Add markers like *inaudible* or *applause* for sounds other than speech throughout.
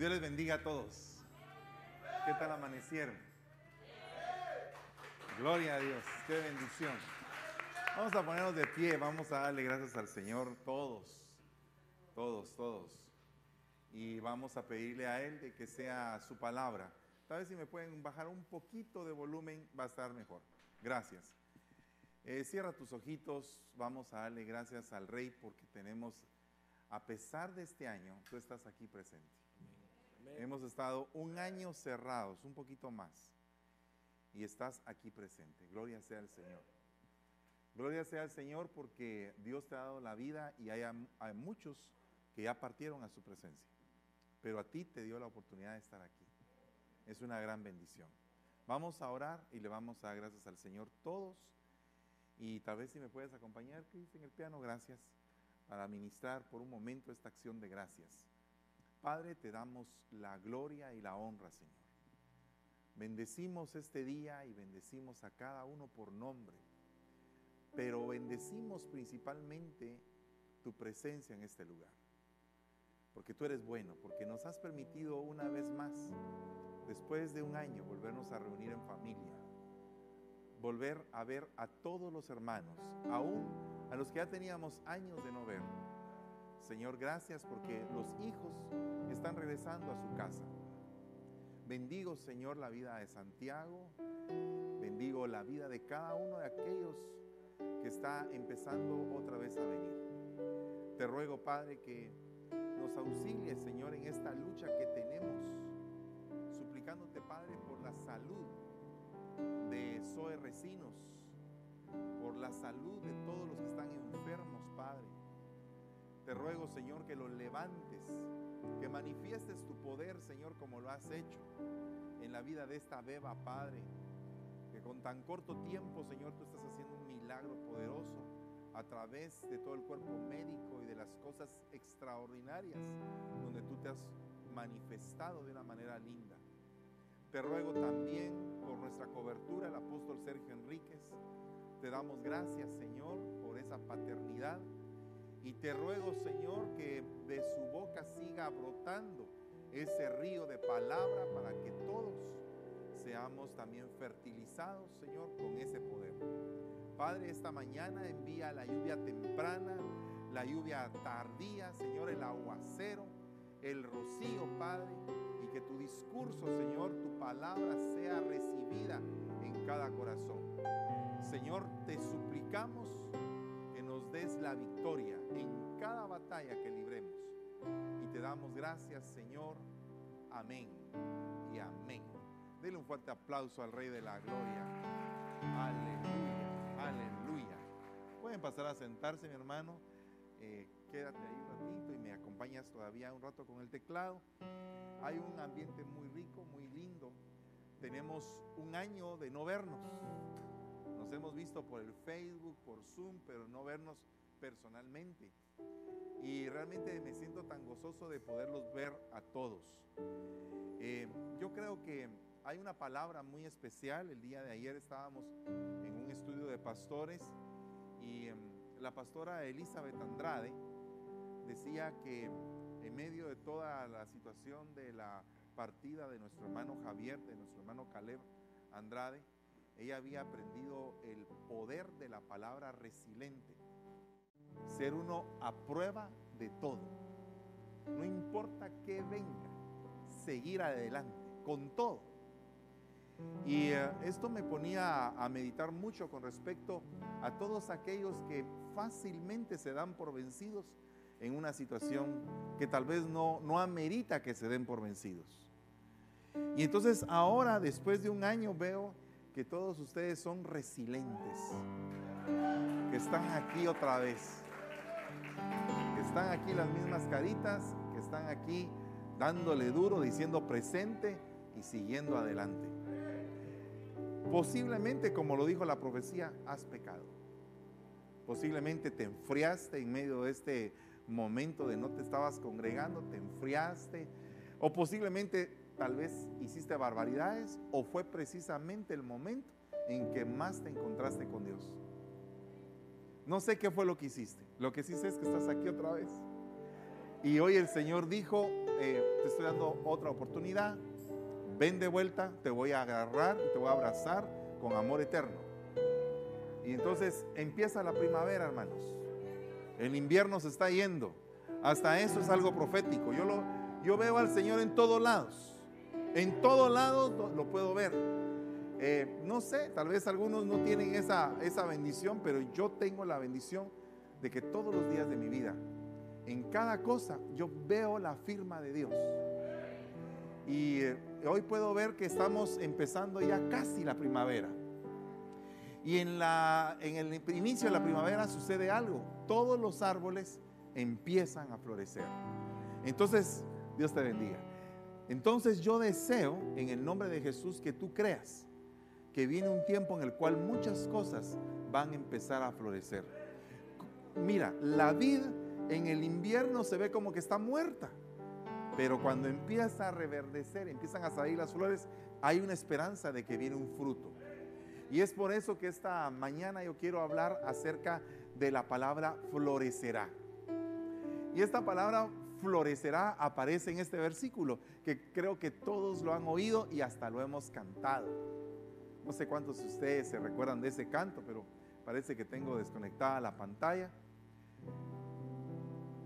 Dios les bendiga a todos. ¿Qué tal amanecieron? Gloria a Dios, qué bendición. Vamos a ponernos de pie, vamos a darle gracias al Señor todos, todos, todos. Y vamos a pedirle a Él de que sea su palabra. Tal vez si me pueden bajar un poquito de volumen va a estar mejor. Gracias. Eh, cierra tus ojitos, vamos a darle gracias al Rey porque tenemos, a pesar de este año, tú estás aquí presente. Hemos estado un año cerrados, un poquito más, y estás aquí presente. Gloria sea al Señor. Gloria sea al Señor porque Dios te ha dado la vida y hay, hay muchos que ya partieron a su presencia, pero a ti te dio la oportunidad de estar aquí. Es una gran bendición. Vamos a orar y le vamos a dar gracias al Señor todos. Y tal vez si me puedes acompañar, Cris, en el piano, gracias, para ministrar por un momento esta acción de gracias. Padre, te damos la gloria y la honra, Señor. Bendecimos este día y bendecimos a cada uno por nombre, pero bendecimos principalmente tu presencia en este lugar, porque tú eres bueno, porque nos has permitido una vez más, después de un año, volvernos a reunir en familia, volver a ver a todos los hermanos, aún a los que ya teníamos años de no ver Señor, gracias porque los hijos están regresando a su casa. Bendigo, Señor, la vida de Santiago. Bendigo la vida de cada uno de aquellos que está empezando otra vez a venir. Te ruego, Padre, que nos auxilie, Señor, en esta lucha que tenemos, suplicándote, Padre, por la salud de Zoe Recinos, por la salud de todos los que están enfermos, Padre te ruego, Señor, que lo levantes, que manifiestes tu poder, Señor, como lo has hecho en la vida de esta beba, Padre. Que con tan corto tiempo, Señor, tú estás haciendo un milagro poderoso a través de todo el cuerpo médico y de las cosas extraordinarias donde tú te has manifestado de una manera linda. Te ruego también por nuestra cobertura, el apóstol Sergio Enríquez. Te damos gracias, Señor, por esa paternidad y te ruego, Señor, que de su boca siga brotando ese río de palabra para que todos seamos también fertilizados, Señor, con ese poder. Padre, esta mañana envía la lluvia temprana, la lluvia tardía, Señor, el aguacero, el rocío, Padre, y que tu discurso, Señor, tu palabra sea recibida en cada corazón. Señor, te suplicamos des la victoria en cada batalla que libremos. Y te damos gracias, Señor. Amén y amén. Dele un fuerte aplauso al Rey de la Gloria. Aleluya, aleluya. Pueden pasar a sentarse, mi hermano. Eh, quédate ahí un ratito y me acompañas todavía un rato con el teclado. Hay un ambiente muy rico, muy lindo. Tenemos un año de no vernos hemos visto por el Facebook, por Zoom, pero no vernos personalmente. Y realmente me siento tan gozoso de poderlos ver a todos. Eh, yo creo que hay una palabra muy especial. El día de ayer estábamos en un estudio de pastores y em, la pastora Elizabeth Andrade decía que en medio de toda la situación de la partida de nuestro hermano Javier, de nuestro hermano Caleb Andrade, ella había aprendido el poder de la palabra resiliente. Ser uno a prueba de todo. No importa qué venga, seguir adelante con todo. Y eh, esto me ponía a, meditar mucho con respecto a todos aquellos que fácilmente se dan por vencidos en una situación que tal vez no, no amerita que se den por vencidos. Y entonces ahora, después de un año, veo que todos ustedes son resilientes, que están aquí otra vez, que están aquí las mismas caritas, que están aquí dándole duro, diciendo presente y siguiendo adelante. Posiblemente, como lo dijo la profecía, has pecado. Posiblemente te enfriaste en medio de este momento de no te estabas congregando, te enfriaste. O posiblemente tal vez hiciste barbaridades o fue precisamente el momento en que más te encontraste con Dios. No sé qué fue lo que hiciste. Lo que sé es que estás aquí otra vez. Y hoy el Señor dijo, eh, te estoy dando otra oportunidad, ven de vuelta, te voy a agarrar, te voy a abrazar con amor eterno. Y entonces empieza la primavera, hermanos. El invierno se está yendo. Hasta eso es algo profético. Yo, lo, yo veo al Señor en todos lados. En todos lados lo, puedo ver. Eh, no sé, tal vez algunos no tienen esa, esa bendición, pero yo tengo la bendición de que todos los días de mi vida, en cada cosa, yo veo la firma de Dios. Y eh, hoy puedo ver que estamos empezando ya casi la primavera. Y en, la, en el inicio de la primavera sucede algo. Todos los árboles empiezan a florecer. Entonces, Dios te bendiga. Entonces yo deseo en el nombre de Jesús que tú creas que viene un tiempo en el cual muchas cosas van a empezar a florecer. Mira, la vid en el invierno se ve como que está muerta, pero cuando empieza a reverdecer, empiezan a salir las flores, hay una esperanza de que viene un fruto. Y es por eso que esta mañana yo quiero hablar acerca de la palabra florecerá. Y esta palabra florecerá aparece en este versículo, que creo que todos lo han oído y hasta lo hemos cantado. No sé cuántos de ustedes se recuerdan de ese canto, pero parece que tengo desconectada la pantalla.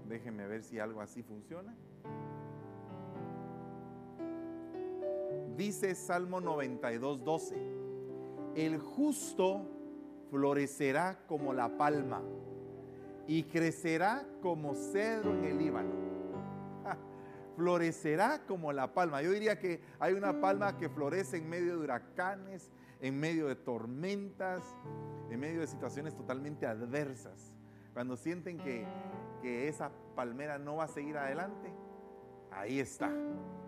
Déjenme ver si algo así funciona. Dice Salmo 92, 12, el justo florecerá como la palma y crecerá como cedro en el Líbano florecerá como la palma. Yo diría que hay una palma que florece en medio de huracanes, en medio de tormentas, en medio de situaciones totalmente adversas. Cuando sienten que, que esa palmera no va a seguir adelante, ahí está,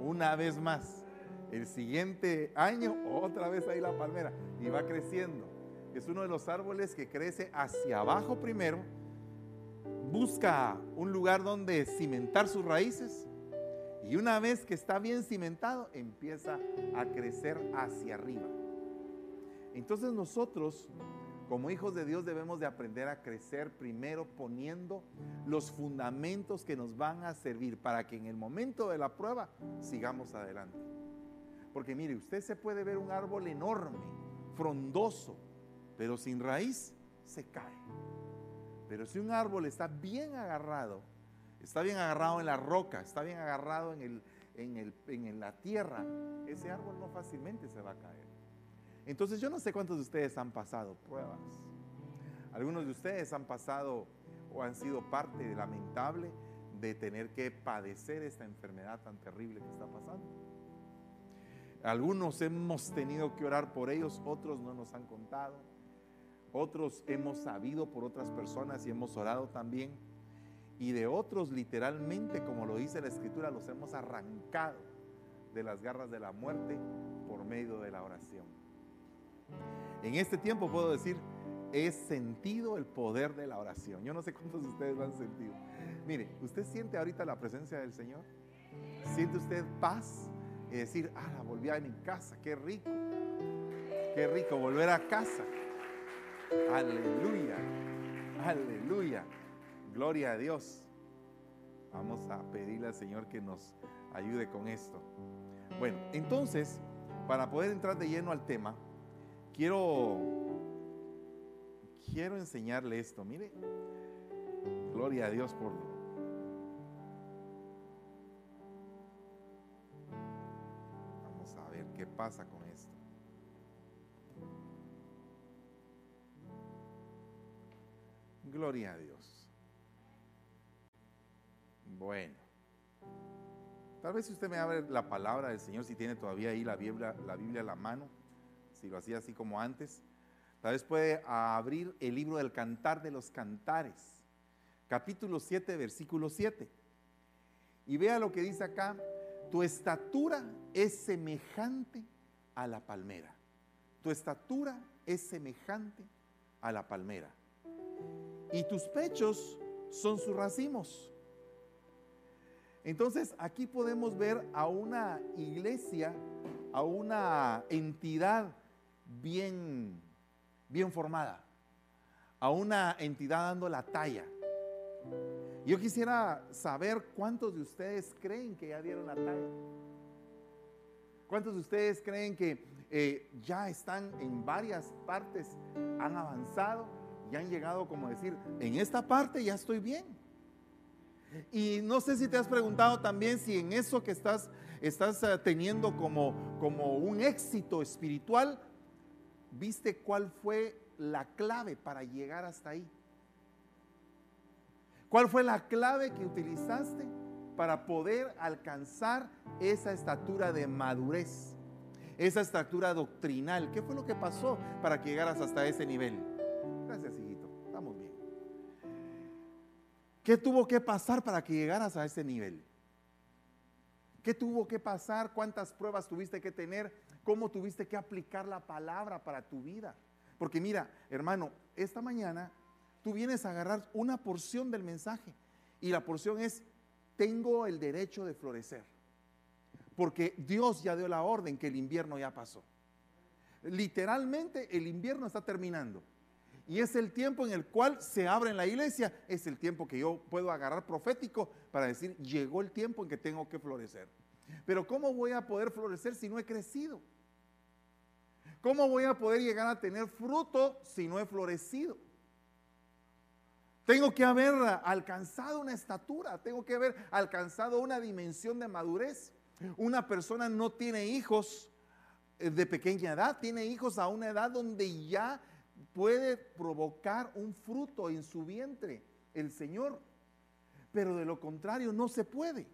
una vez más. El siguiente año, otra vez ahí la palmera, y va creciendo. Es uno de los árboles que crece hacia abajo primero, busca un lugar donde cimentar sus raíces y una vez que está bien cimentado, empieza a crecer hacia arriba. Entonces nosotros, como hijos de Dios, debemos de aprender a crecer primero poniendo los fundamentos que nos van a servir para que en el momento de la prueba sigamos adelante. Porque mire, usted se puede ver un árbol enorme, frondoso, pero sin raíz se cae. Pero si un árbol está bien agarrado, está bien agarrado en la roca, está bien agarrado en, el, en, el, en la tierra, ese árbol no fácilmente se va a caer. Entonces yo no sé cuántos de ustedes han pasado pruebas. Algunos de ustedes han pasado o han sido parte lamentable de tener que padecer esta enfermedad tan terrible que está pasando. Algunos hemos tenido que orar por ellos, otros no nos han contado, otros hemos sabido por otras personas y hemos orado también y de otros literalmente, como lo dice la escritura, los hemos arrancado de las garras de la muerte por medio de la oración. En este tiempo puedo decir, he sentido el poder de la oración. Yo no sé cuántos de ustedes lo han sentido. Mire, ¿usted siente ahorita la presencia del Señor? ¿Siente usted paz? Y decir, ah, volví a mi casa, qué rico. Qué rico volver a casa. Aleluya, aleluya. Gloria a Dios. Vamos a pedirle al Señor que nos ayude con esto. Bueno, entonces, para poder entrar de lleno al tema, quiero quiero enseñarle esto. Mire, gloria a Dios por Vamos a ver qué pasa con esto. Gloria a Dios. Bueno. Tal vez si usted me abre la palabra del Señor, si tiene todavía ahí la Biblia, la Biblia a la mano, si lo hacía así como antes, tal vez puede abrir el libro del Cantar de los Cantares, capítulo 7, versículo 7. Y vea lo que dice acá, tu estatura es semejante a la palmera. Tu estatura es semejante a la palmera. Y tus pechos son sus racimos. Entonces aquí podemos ver a una iglesia, a una entidad bien, bien formada, a una entidad dando la talla. Yo quisiera saber cuántos de ustedes creen que ya dieron la talla. ¿Cuántos de ustedes creen que eh, ya están en varias partes, han avanzado y han llegado como decir, en esta parte ya estoy bien? Y no sé si te has preguntado también si en eso que estás, estás eh, teniendo como, como un éxito espiritual, viste cuál fue la clave para llegar hasta ahí. ¿Cuál fue la clave que utilizaste para poder alcanzar esa estatura de madurez? Esa estatura doctrinal. ¿Qué fue lo que pasó para que llegaras hasta ese nivel? ¿Qué tuvo que pasar para que llegaras a ese nivel? ¿Qué tuvo que pasar? ¿Cuántas pruebas tuviste que tener? ¿Cómo tuviste que aplicar la palabra para tu vida? Porque mira, hermano, esta mañana tú vienes a agarrar una porción del mensaje y la porción es, tengo el derecho de florecer. Porque Dios ya dio la orden que el invierno ya pasó. Literalmente el invierno está terminando. Y es el tiempo en el cual se abre en la iglesia, es el tiempo que yo puedo agarrar profético para decir, llegó el tiempo en que tengo que florecer. Pero ¿cómo voy a poder florecer si no he crecido? ¿Cómo voy a poder llegar a tener fruto si no he florecido? Tengo que haber alcanzado una estatura, tengo que haber alcanzado una dimensión de madurez. Una persona no tiene hijos eh, de pequeña edad, tiene hijos a una edad donde ya puede provocar un fruto en su vientre el Señor. Pero de lo contrario no se puede.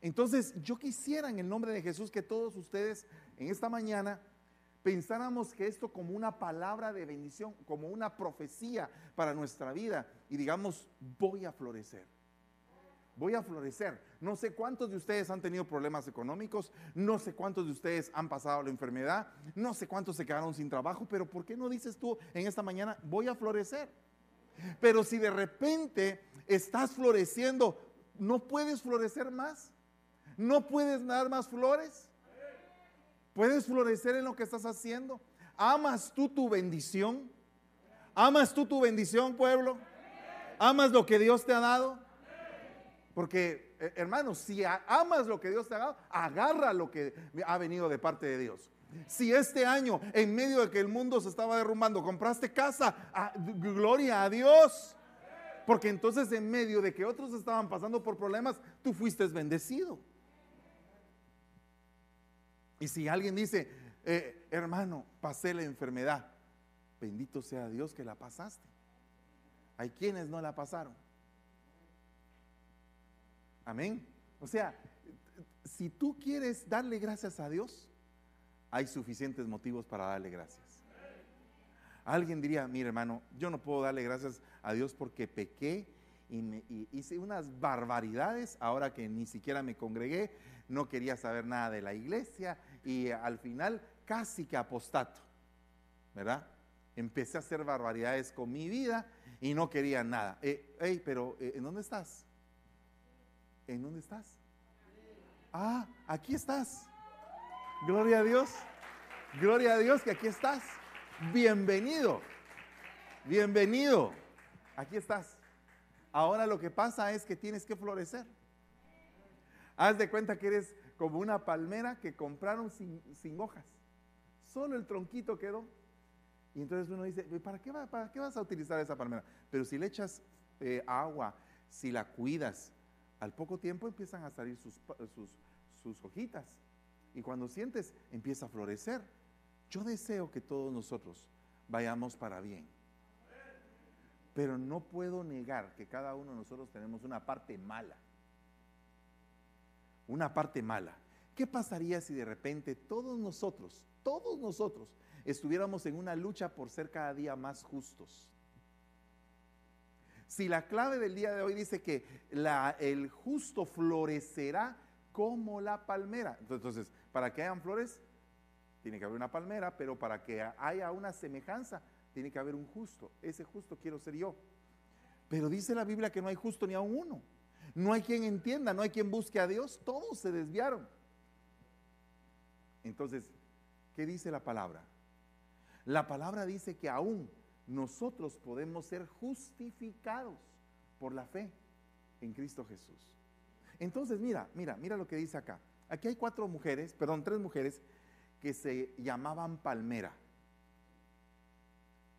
Entonces yo quisiera en el nombre de Jesús que todos ustedes en esta mañana pensáramos que esto como una palabra de bendición, como una profecía para nuestra vida y digamos, voy a florecer. Voy a florecer. No sé cuántos de ustedes han tenido problemas económicos, no sé cuántos de ustedes han pasado la enfermedad, no sé cuántos se quedaron sin trabajo, pero ¿por qué no dices tú en esta mañana, voy a florecer? Pero si de repente estás floreciendo, ¿no puedes florecer más? ¿No puedes dar más flores? Puedes florecer en lo que estás haciendo. ¿Amas tú tu bendición? ¿Amas tú tu bendición, pueblo? ¿Amas lo que Dios te ha dado? Porque, eh, hermano, si amas lo que Dios te ha dado, agarra lo que ha venido de parte de Dios. Si este año, en medio de que el mundo se estaba derrumbando, compraste casa, ah, gloria a Dios. Porque entonces en medio de que otros estaban pasando por problemas, tú fuiste bendecido. Y si alguien dice, eh, hermano, pasé la enfermedad, bendito sea Dios que la pasaste. Hay quienes no la pasaron. Amén. O sea, si tú quieres darle gracias a Dios, hay suficientes motivos para darle gracias. Alguien diría, mire hermano, yo no puedo darle gracias a Dios porque pequé y, hice unas barbaridades ahora que ni siquiera me congregué, no quería saber nada de la iglesia y al final casi que apostato, ¿verdad? Empecé a hacer barbaridades con mi vida y no quería nada. Eh, pero eh, ¿en dónde estás? ¿En dónde estás? Ah, aquí estás. Gloria a Dios. Gloria a Dios que aquí estás. Bienvenido. Bienvenido. Aquí estás. Ahora lo que pasa es que tienes que florecer. Haz de cuenta que eres como una palmera que compraron sin, hojas. Solo el tronquito quedó. Y entonces uno dice, ¿para qué, ¿para qué vas a utilizar esa palmera? Pero si le echas eh, agua, si la cuidas, al poco tiempo empiezan a salir sus, sus hojitas. Y cuando sientes, empieza a florecer. Yo deseo que todos nosotros vayamos para bien. Pero no puedo negar que cada uno de nosotros tenemos una parte mala una parte mala. ¿Qué pasaría si de repente todos nosotros, todos nosotros, estuviéramos en una lucha por ser cada día más justos? Si la clave del día de hoy dice que el justo florecerá como la palmera, entonces, para que hayan flores, tiene que haber una palmera, pero para que haya una semejanza, tiene que haber un justo. Ese justo quiero ser yo. Pero dice la Biblia que no hay justo ni a uno. No hay quien entienda, no hay quien busque a Dios, todos se desviaron. Entonces, ¿qué dice la palabra? La palabra dice que aún nosotros podemos ser justificados por la fe. en Cristo Jesús. Entonces, mira, mira, mira lo que dice acá. Aquí hay cuatro mujeres, perdón, tres mujeres que se llamaban Palmera.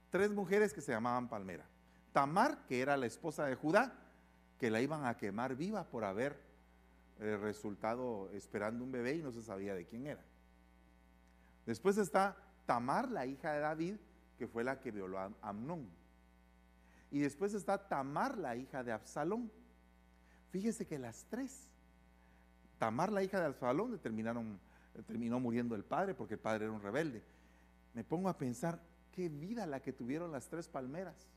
Tres mujeres que se llamaban Palmera. Tamar, que era la esposa de Judá, que la iban a quemar viva por haber eh, resultado esperando un bebé y no se sabía de quién era. Después está Tamar, la hija de David, que fue la que violó a Amnón. Y después está Tamar, la hija de Absalón. Fíjese que las tres, Tamar, la hija de Absalón, terminaron, terminó muriendo el padre porque el padre era un rebelde. Me pongo a pensar, qué vida la que tuvieron las tres palmeras.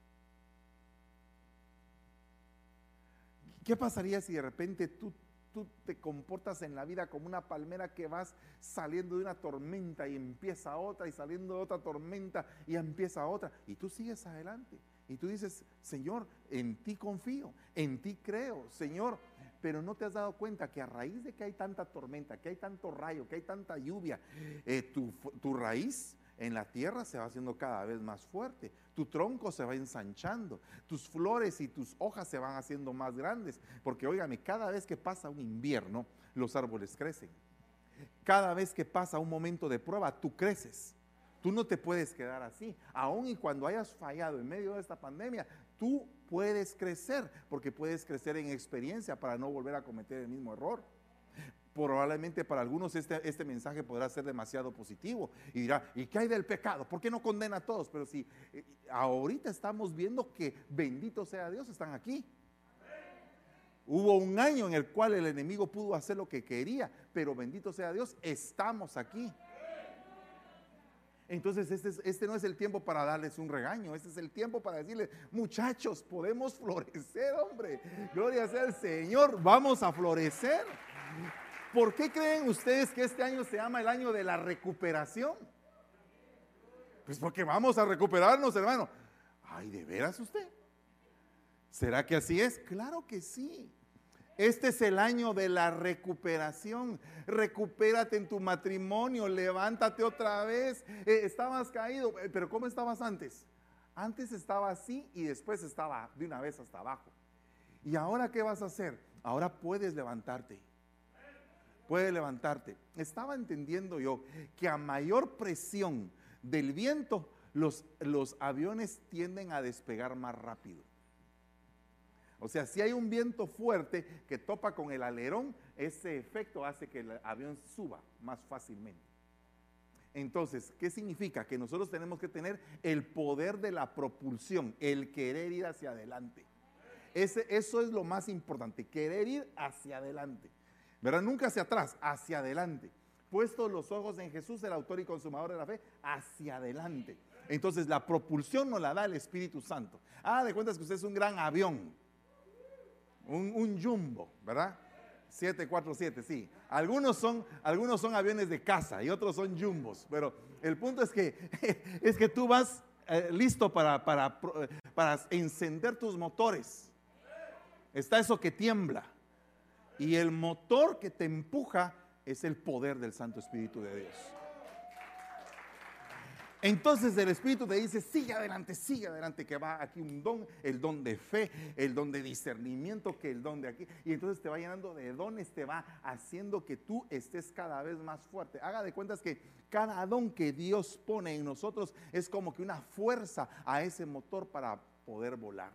¿Qué pasaría si de repente tú, tú te comportas en la vida como una palmera que vas saliendo de una tormenta y empieza otra y saliendo de otra tormenta y empieza otra y tú sigues adelante? Y tú dices, Señor, en ti confío, en ti creo, Señor, pero no te has dado cuenta que a raíz de que hay tanta tormenta, que hay tanto rayo, que hay tanta lluvia, eh, tu, tu raíz en la tierra se va haciendo cada vez más fuerte, tu tronco se va ensanchando, tus flores y tus hojas se van haciendo más grandes, porque óigame, cada vez que pasa un invierno, los árboles crecen. Cada vez que pasa un momento de prueba, tú creces. Tú no te puedes quedar así. Aún y cuando hayas fallado en medio de esta pandemia, tú puedes crecer, porque puedes crecer en experiencia para no volver a cometer el mismo error. Probablemente para algunos este, este mensaje podrá ser demasiado positivo y dirá, ¿y qué hay del pecado? ¿Por qué no condena a todos? Pero si eh, ahorita estamos viendo que bendito sea Dios, están aquí. Hubo un año en el cual el enemigo pudo hacer lo que quería, pero bendito sea Dios, estamos aquí. Entonces este, este, no es el tiempo para darles un regaño, este es el tiempo para decirles, muchachos, podemos *laughs* florecer, hombre. Gloria sea al Señor, vamos a florecer. ¿Por qué creen ustedes que este año se llama el año de la recuperación? Pues porque vamos a recuperarnos, hermano. Ay, ¿de veras usted? ¿Será que así es? Claro que sí. Este es el año de la recuperación. Recupérate en tu matrimonio, levántate otra vez. Eh, estabas caído, eh, pero ¿cómo estabas antes? Antes estaba así y después estaba de una vez hasta abajo. ¿Y ahora qué vas a hacer? Ahora puedes levantarte. Puedes levantarte. Estaba entendiendo yo que a mayor presión del viento, los, los aviones tienden a despegar más rápido. O sea, si hay un viento fuerte que topa con el alerón, ese efecto hace que el avión suba más fácilmente. Entonces, ¿qué significa? Que nosotros tenemos que tener el poder de la propulsión, el querer ir hacia adelante. Ese, eso es lo más importante, querer ir hacia adelante. ¿Verdad? Nunca hacia atrás, hacia adelante. Puestos los ojos en Jesús, el autor y consumador de la fe, hacia adelante. Entonces, la propulsión nos la da el Espíritu Santo. Ah, de cuentas que usted es un gran avión un, jumbo, ¿verdad? 747, sí. Algunos son, algunos son aviones de casa y otros son jumbos, pero el punto es que, *laughs* es que tú vas eh, listo para, para, para encender tus motores. Está eso que tiembla. Y el motor que te empuja es el poder del Santo Espíritu de Dios. Entonces el Espíritu te dice, sigue adelante, sigue adelante, que va aquí un don, el don de fe, el don de discernimiento, que el don de aquí. Y entonces te va llenando de dones, te va haciendo que tú estés cada vez más fuerte. Haga de cuentas que cada don que Dios pone en nosotros es como que una fuerza a ese motor para poder volar.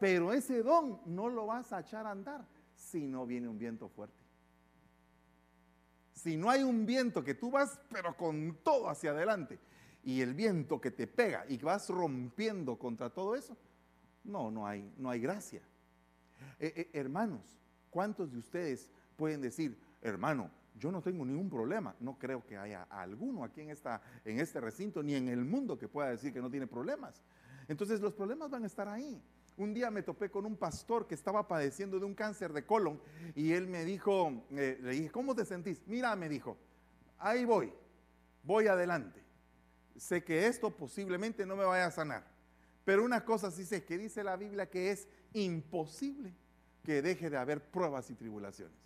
Pero ese don no lo vas a echar a andar si no viene un viento fuerte si no hay un viento que tú vas, pero con todo hacia adelante, y el viento que te pega y vas rompiendo contra todo eso, no, no hay, no hay gracia. Eh, eh, hermanos, ¿cuántos de ustedes pueden decir, hermano, yo no tengo ningún problema? No creo que haya alguno aquí en, esta, en este recinto, ni en el mundo que pueda decir que no tiene problemas. Entonces los problemas van a estar ahí. Un día me topé con un pastor que estaba padeciendo de un cáncer de colon y él me dijo, eh, le dije, ¿cómo te sentís? Mira, me dijo, ahí voy, voy adelante. Sé que esto posiblemente no me vaya a sanar, pero una cosa sí sé, que dice la Biblia que es imposible que deje de haber pruebas y tribulaciones.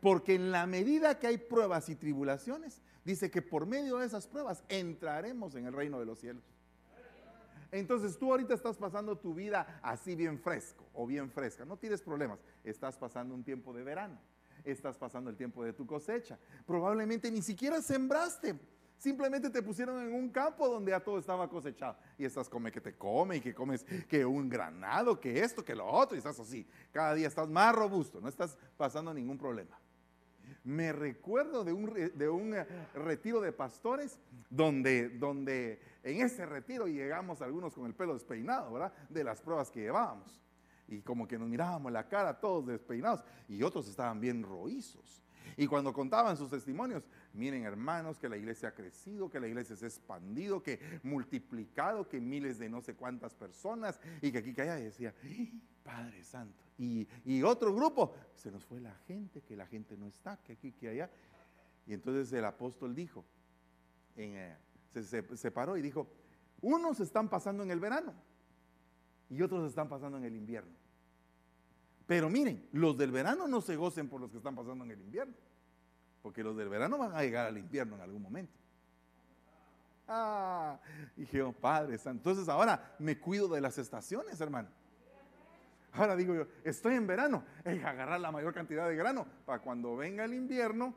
Porque en la medida que hay pruebas y tribulaciones, dice que por medio de esas pruebas entraremos en el reino de los cielos. Entonces tú ahorita estás pasando tu vida así bien fresco o bien fresca. No tienes problemas. Estás pasando un tiempo de verano. Estás pasando el tiempo de tu cosecha. Probablemente ni siquiera sembraste. Simplemente te pusieron en un campo donde ya todo estaba cosechado. Y estás come que te come y que comes que un granado, que esto, que lo otro. Y estás así. Cada día estás más robusto. No estás pasando ningún problema. Me recuerdo de un, de un eh, retiro de pastores donde, donde en ese retiro llegamos algunos con el pelo despeinado, ¿verdad? De las pruebas que llevábamos. Y como que nos mirábamos la cara todos despeinados y otros estaban bien roizos. Y cuando contaban sus testimonios, miren hermanos, que la iglesia ha crecido, que la iglesia se ha expandido, que multiplicado, que miles de no sé cuántas personas, y que aquí que allá decía, Padre Santo. Y, otro grupo, se nos fue la gente, que la gente no está, que aquí, que allá. Y entonces el apóstol dijo, eh, se, se paró y dijo, unos están pasando en el verano y otros están pasando en el invierno. Pero miren, los del verano no se gocen por los que están pasando en el invierno, porque los del verano van a llegar al invierno en algún momento. Ah, dije, oh, Padre Santo. Entonces ahora me cuido de las estaciones, hermano. Ahora digo yo, estoy en verano, es agarrar la mayor cantidad de grano para cuando venga el invierno,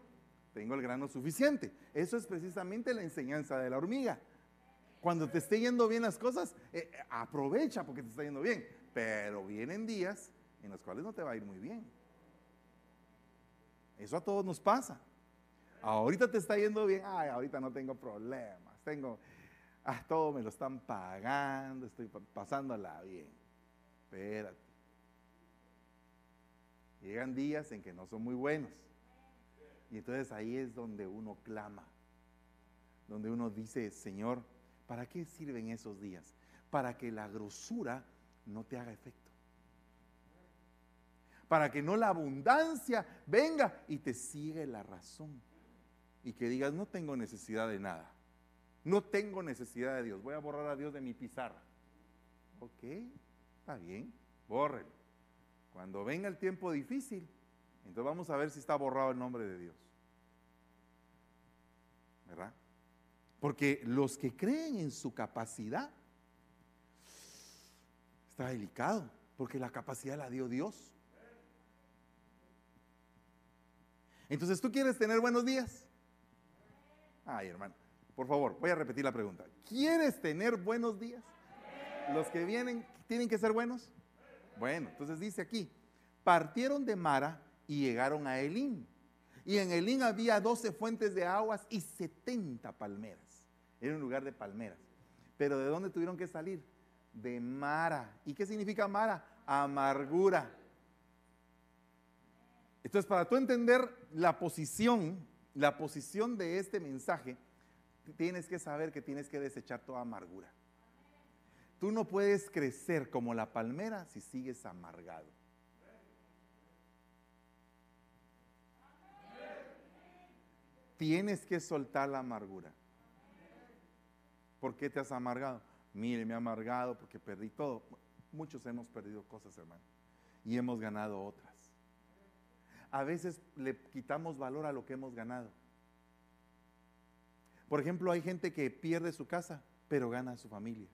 tengo el grano suficiente. Eso es precisamente la enseñanza de la hormiga. Cuando te esté yendo bien las cosas, eh, aprovecha porque te está yendo bien. Pero vienen días en los cuales no te va a ir muy bien. Eso a todos nos pasa. Ahorita te está yendo bien, ay, ahorita no tengo problemas, tengo, ah, todo me lo están pagando, estoy pasándola bien. Espérate. Llegan días en que no son muy buenos. Y entonces ahí es donde uno clama, donde uno dice, Señor, ¿para qué sirven esos días? Para que la grosura no te haga efecto para que no la abundancia venga y te sigue la razón. Y que digas, no tengo necesidad de nada. No tengo necesidad de Dios. Voy a borrar a Dios de mi pizarra. Ok, está bien, bórrelo. Cuando venga el tiempo difícil, entonces vamos a ver si está borrado el nombre de Dios. ¿Verdad? Porque los que creen en su capacidad, está delicado, porque la capacidad la dio Dios. Entonces, ¿tú quieres tener buenos días? Ay, hermano, por favor, voy a repetir la pregunta. ¿Quieres tener buenos días? ¿Los que vienen tienen que ser buenos? Bueno, entonces dice aquí, partieron de Mara y llegaron a Elín. Y en Elín había 12 fuentes de aguas y 70 palmeras. Era un lugar de palmeras. Pero ¿de dónde tuvieron que salir? De Mara. ¿Y qué significa Mara? Amargura. Entonces, para tú entender la posición, la posición de este mensaje, tienes que saber que tienes que desechar toda amargura. Tú no puedes crecer como la palmera si sigues amargado. Tienes que soltar la amargura. ¿Por qué te has amargado? Mire, me he amargado porque perdí todo. Muchos hemos perdido cosas, hermano, y hemos ganado otras a veces le quitamos valor a lo que hemos ganado. Por ejemplo, hay gente que pierde su casa, pero gana a su familia.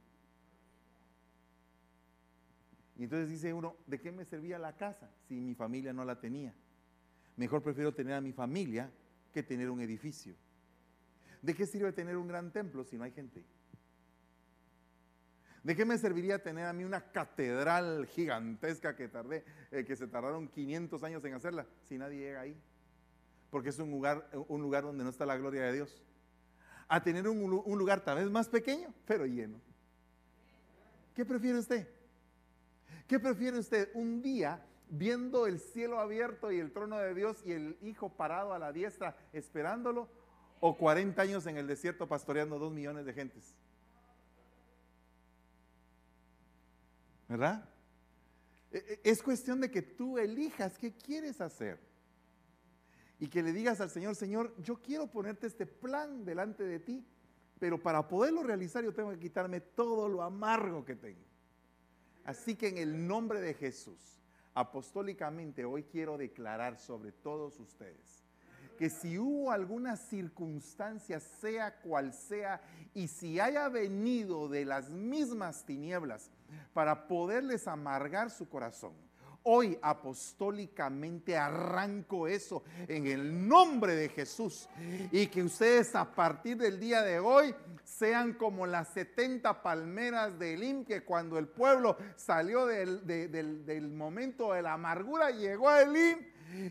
Y entonces dice uno, ¿de qué me servía la casa si mi familia no la tenía? Mejor prefiero tener a mi familia que tener un edificio. ¿De qué sirve tener un gran templo si no hay gente? ¿De qué me serviría tener a mí una catedral gigantesca que tardé, eh, que se tardaron 500 años en hacerla, si nadie llega ahí? Porque es un lugar, un lugar donde no está la gloria de Dios. A tener un, un lugar tal vez más pequeño, pero lleno. ¿Qué prefiere usted? ¿Qué prefiere usted? Un día viendo el cielo abierto y el trono de Dios y el Hijo parado a la diestra esperándolo, o 40 años en el desierto pastoreando dos millones de gentes. ¿Verdad? E, e, es cuestión de que tú elijas qué quieres hacer. Y que le digas al Señor, Señor, yo quiero ponerte este plan delante de ti, pero para poderlo realizar yo tengo que quitarme todo lo amargo que tengo. Así que en el nombre de Jesús, apostólicamente hoy quiero declarar sobre todos ustedes que si hubo alguna circunstancia, sea cual sea, y si haya venido de las mismas tinieblas para poderles amargar su corazón, Hoy apostólicamente arranco eso en el nombre de Jesús. Y que ustedes a partir del día de hoy sean como las 70 palmeras de Elim que cuando el pueblo salió del, del momento de la amargura llegó a Elim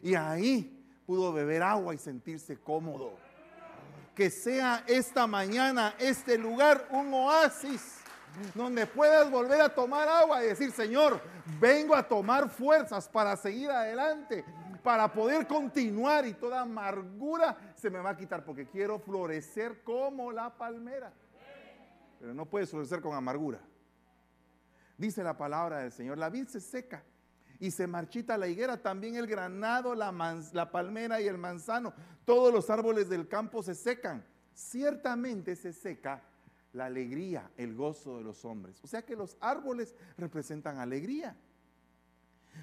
y ahí pudo beber agua y sentirse cómodo. Que sea esta mañana este lugar un oasis donde puedas volver a tomar agua y decir, Señor, vengo a tomar fuerzas para seguir adelante, para poder continuar y toda amargura se me va a quitar porque quiero florecer como la palmera. Pero no puedes florecer con amargura. Dice la palabra del Señor, la vid se seca y se marchita la higuera, también el granado, la, palmera y el manzano, todos los árboles del campo se secan. Ciertamente se seca la alegría, el gozo de los hombres. O sea que los árboles representan alegría.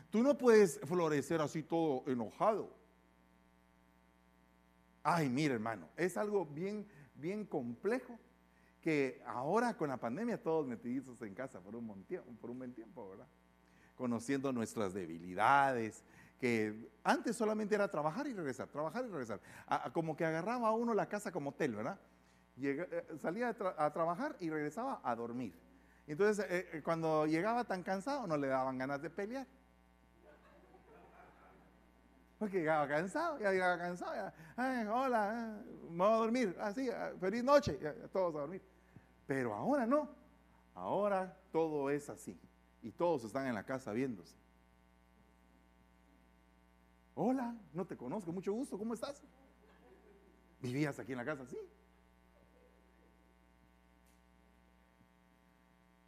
Tú no puedes florecer así todo enojado. Ay, mire hermano, es algo bien, bien complejo que ahora con la pandemia todos metidos en casa por un, buen tiempo, por un buen tiempo, ¿verdad? Conociendo nuestras debilidades, que antes solamente era trabajar y regresar, trabajar y regresar. como que agarraba a uno la casa como hotel, ¿verdad? Eh, salía a, trabajar y regresaba a dormir. Entonces, eh, eh, cuando llegaba tan cansado, no le daban ganas de pelear. Porque llegaba cansado, ya llegaba cansado, ya, hola, me voy a dormir, así, ah, feliz noche, todos a dormir. Pero ahora no, ahora todo es así y todos están en la casa viéndose. Hola, no te conozco, mucho gusto, ¿cómo estás? ¿Vivías aquí en la casa? Sí.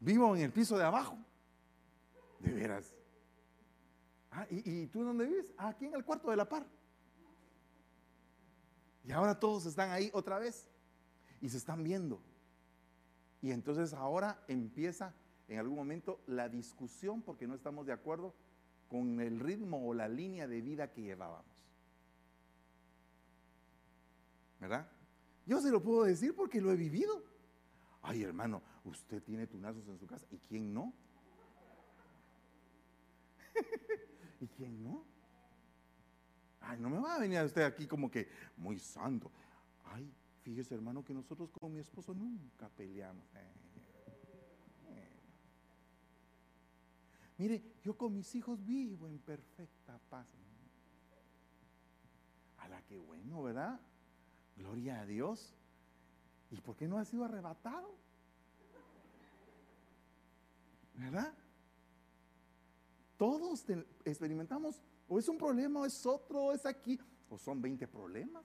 Vivo en el piso de abajo. De veras. Ah, ¿y, tú dónde vives? Ah, aquí en el cuarto de la par. Y ahora todos están ahí otra vez. Y se están viendo. Y entonces ahora empieza en algún momento la discusión porque no estamos de acuerdo con el ritmo o la línea de vida que llevábamos. ¿Verdad? Yo se lo puedo decir porque lo he vivido. Ay, hermano, usted tiene tunazos en su casa. ¿Y quién no? *laughs* ¿Y quién no? Ay, no me va a venir a usted aquí como que muy santo. Ay, fíjese, hermano, que nosotros con mi esposo nunca peleamos. Eh, eh. Mire, yo con mis hijos vivo en perfecta paz. A la que bueno, ¿verdad? Gloria a Dios. ¿Y por qué no ha sido arrebatado? ¿Verdad? Todos experimentamos, o es un problema, o es otro, o es aquí, o son 20 problemas.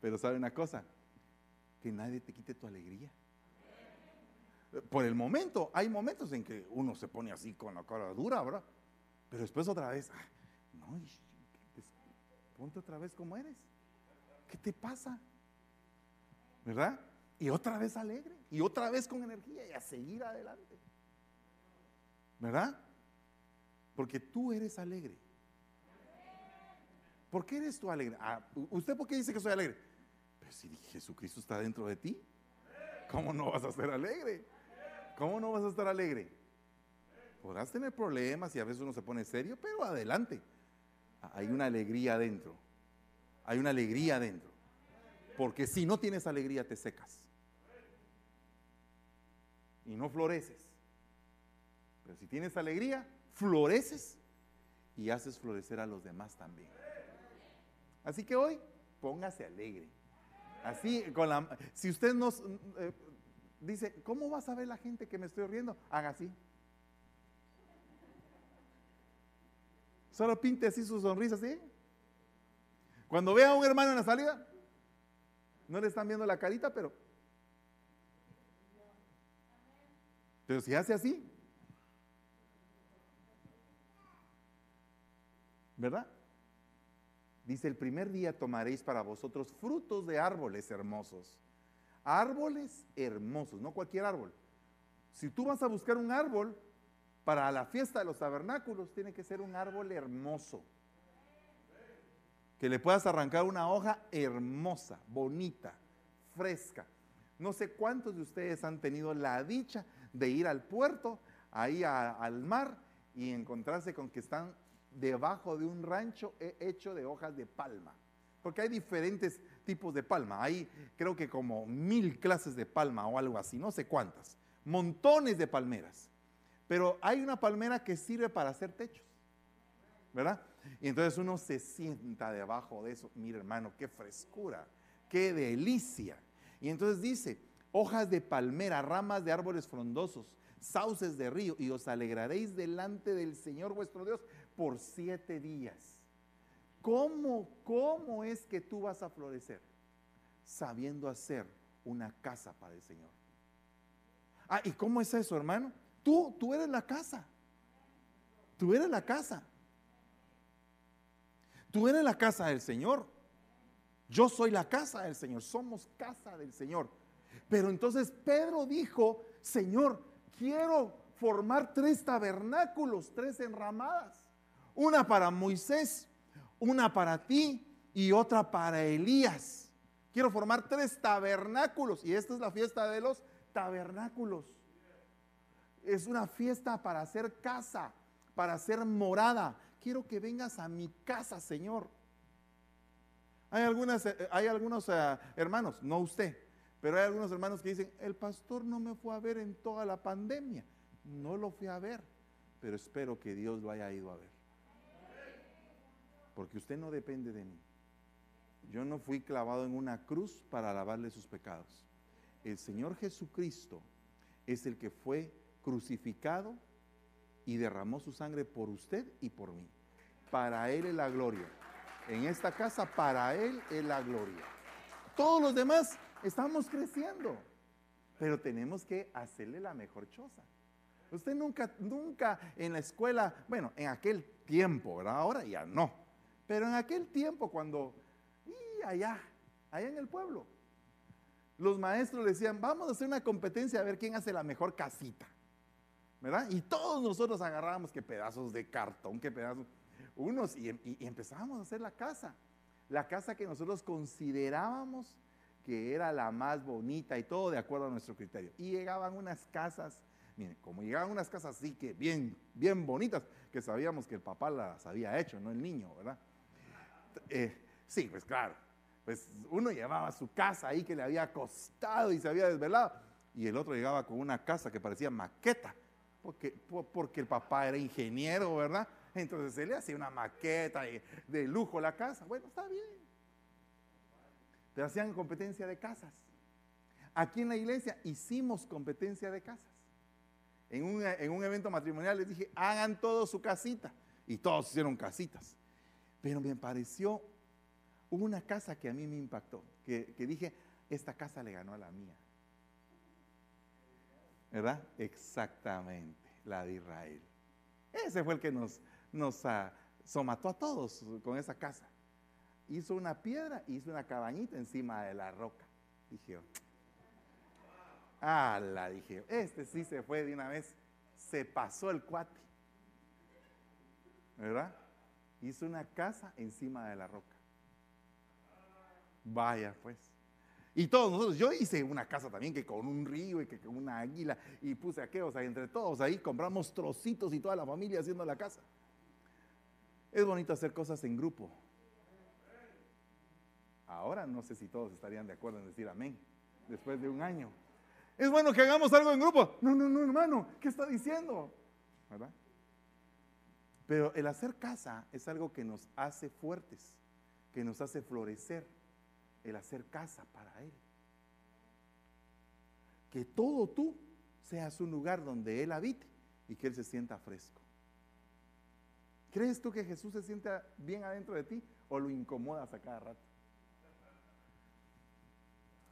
pero sabe una cosa, que nadie te quite tu alegría. Por el momento, hay momentos en que uno se pone así con la cara dura, ¿verdad? Pero después otra vez, no, pues, ponte otra vez como eres. ¿Qué te pasa? ¿Verdad? Y otra vez alegre, y otra vez con energía y a seguir adelante. ¿Verdad? Porque tú eres alegre. ¿Por qué eres tú alegre? Ah, ¿Usted por qué dice que soy alegre? Pero si Jesucristo está dentro de ti, ¿cómo no vas a ser alegre? ¿Cómo no vas a estar alegre? Podrás tener problemas y a veces uno se pone serio, pero adelante. Hay una alegría adentro. Hay una alegría adentro. Porque si no tienes alegría te secas. Y no floreces. Pero si tienes alegría, floreces y haces florecer a los demás también. Así que hoy póngase alegre. Así, con la, si usted nos eh, dice, ¿cómo vas a ver la gente que me estoy riendo? Haga así. Solo pinte así su sonrisa, ¿sí? Cuando vea a un hermano en la salida, no le están viendo la carita, pero. Pero si hace así, ¿verdad? Dice, el primer día tomaréis para vosotros frutos de árboles hermosos. Árboles hermosos, no cualquier árbol. Si tú vas a buscar un árbol, Para la fiesta de los tabernáculos tiene que ser un árbol hermoso. Que le puedas arrancar una hoja hermosa, bonita, fresca. No sé cuántos de ustedes han tenido la dicha de ir al puerto, ahí al mar, y encontrarse con que están debajo de un rancho hecho de hojas de palma. Porque hay diferentes tipos de palma. Hay creo que como mil clases de palma o algo así, no sé cuántas. Montones de palmeras. Pero hay una palmera que sirve para hacer techos. ¿Verdad? Y entonces uno se sienta debajo de eso. Mira hermano, qué frescura, qué delicia. Y entonces dice, hojas de palmera, ramas de árboles frondosos, sauces de río, y os alegraréis delante del Señor vuestro Dios por siete días. ¿Cómo, cómo es que tú vas a florecer? Sabiendo hacer una casa para el Señor. Ah, ¿y cómo es eso, hermano? Tú, tú eres la casa. Tú eres la casa. Tú eres la casa del Señor. Yo soy la casa del Señor. Somos casa del Señor. Pero entonces Pedro dijo, Señor, quiero formar tres tabernáculos, tres enramadas. Una para Moisés, una para ti y otra para Elías. Quiero formar tres tabernáculos y esta es la fiesta de los tabernáculos. Es una fiesta para hacer casa, para hacer morada. Quiero que vengas a mi casa, Señor. Hay, algunas, eh, hay algunos eh, hermanos, no usted, pero hay algunos hermanos que dicen, el pastor no me fue a ver en toda la pandemia. No lo fui a ver, pero espero que Dios lo haya ido a ver. Porque usted no depende de mí. Yo no fui clavado en una cruz para lavarle sus pecados. El Señor Jesucristo es el que fue crucificado y derramó su sangre por usted y por mí. Para Él es la gloria. En esta casa, para Él es la gloria. Todos los demás estamos creciendo, pero tenemos que hacerle la mejor choza. Usted nunca, nunca en la escuela, bueno, en aquel tiempo, ¿verdad? Ahora ya no. Pero en aquel tiempo cuando, y allá, allá en el pueblo, los maestros decían, vamos a hacer una competencia a ver quién hace la mejor casita. ¿verdad? Y todos nosotros agarrábamos que pedazos de cartón, que pedazos, unos, y, empezábamos a hacer la casa. La casa que nosotros considerábamos que era la más bonita y todo de acuerdo a nuestro criterio. Y llegaban unas casas, miren, como llegaban unas casas así que bien, bien bonitas, que sabíamos que el papá las había hecho, no el niño, ¿verdad? Eh, sí, pues claro, pues uno llevaba su casa ahí que le había costado y se había desvelado, y el otro llegaba con una casa que parecía maqueta, porque, porque el papá era ingeniero, ¿verdad? Entonces él le hacía una maqueta de, lujo la casa. Bueno, está bien. Pero hacían competencia de casas. Aquí en la iglesia hicimos competencia de casas. En un, en un evento matrimonial les dije, hagan todo su casita. Y todos hicieron casitas. Pero me pareció una casa que a mí me impactó. Que, dije, esta casa le ganó a la mía. ¿verdad? Exactamente, la de Israel. Ese fue el que nos, uh, somató a todos con esa casa. Hizo una piedra, hizo una cabañita encima de la roca. Dije, ah, la dije, este sí se fue de una vez, se pasó el cuate. ¿Verdad? Hizo una casa encima de la roca. Vaya, pues. Y todos nosotros, yo hice una casa también que con un río y que con una águila y puse aquellos, o sea, entre todos ahí compramos trocitos y toda la familia haciendo la casa. Es bonito hacer cosas en grupo. Ahora no sé si todos estarían de acuerdo en decir amén, después de un año. Es bueno que hagamos algo en grupo. No, no, no, hermano, ¿qué está diciendo? ¿Verdad? Pero el hacer casa es algo que nos hace fuertes, que nos hace florecer el hacer casa para Él. Que todo tú seas un lugar donde Él habite y que Él se sienta fresco. ¿Crees tú que Jesús se sienta bien adentro de ti o lo incomodas a cada rato?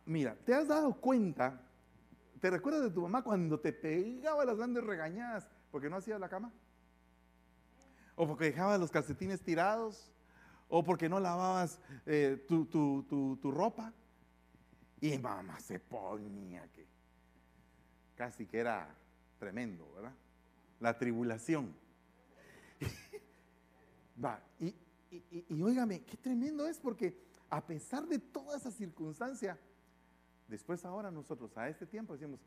Mira, ¿te has dado cuenta? ¿Te recuerdas de tu mamá cuando te pegaba las grandes regañadas porque no hacías la cama? ¿O porque dejabas los calcetines tirados? o porque no lavabas eh, tu, ropa. Y mamá se ponía que casi que era tremendo, ¿verdad? la tribulación. *laughs* Va, y, y, y, óigame, qué tremendo es porque a pesar de toda esa circunstancia, después ahora nosotros a este tiempo decimos,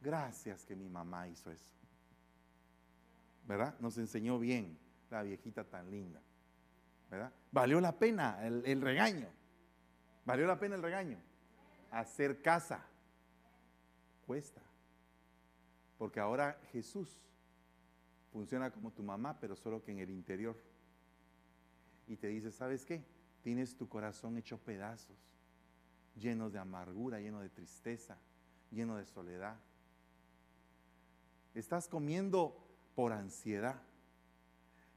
gracias que mi mamá hizo eso. ¿Verdad? Nos enseñó bien la viejita tan linda. ¿Verdad? Valió la pena el, el regaño. Valió la pena el regaño. Hacer casa cuesta. Porque ahora Jesús funciona como tu mamá, pero solo que en el interior. Y te dice, ¿sabes qué? Tienes tu corazón hecho pedazos, llenos de amargura, lleno de tristeza, lleno de soledad. Estás comiendo por ansiedad.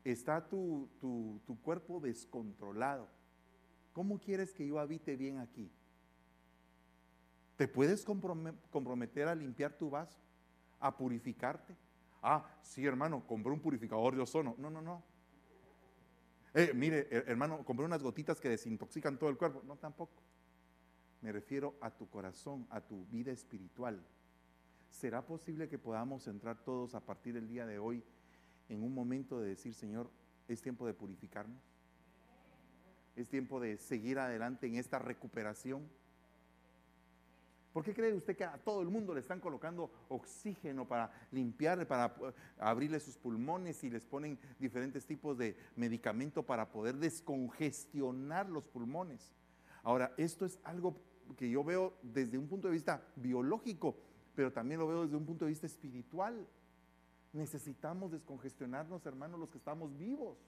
Está tu, tu, tu cuerpo descontrolado. ¿Cómo quieres que yo habite bien aquí? ¿Te puedes comprometer a limpiar tu vaso? ¿A purificarte? Ah, sí, hermano, compré un purificador de ozono. No, no, no. Eh, mire, hermano, compré unas gotitas que desintoxican todo el cuerpo. No, tampoco. Me refiero a tu corazón, a tu vida espiritual. ¿Será posible que podamos entrar todos a partir del día de hoy en un momento de decir, Señor, es tiempo de purificarnos? ¿Es tiempo de seguir adelante en esta recuperación? ¿Por qué cree usted que a todo el mundo le están colocando oxígeno para limpiar, para eh, abrirle sus pulmones y les ponen diferentes tipos de medicamento para poder descongestionar los pulmones? Ahora, esto es algo que yo veo desde un punto de vista biológico, pero también lo veo desde un punto de vista espiritual. Necesitamos descongestionarnos, hermanos, los que estamos vivos.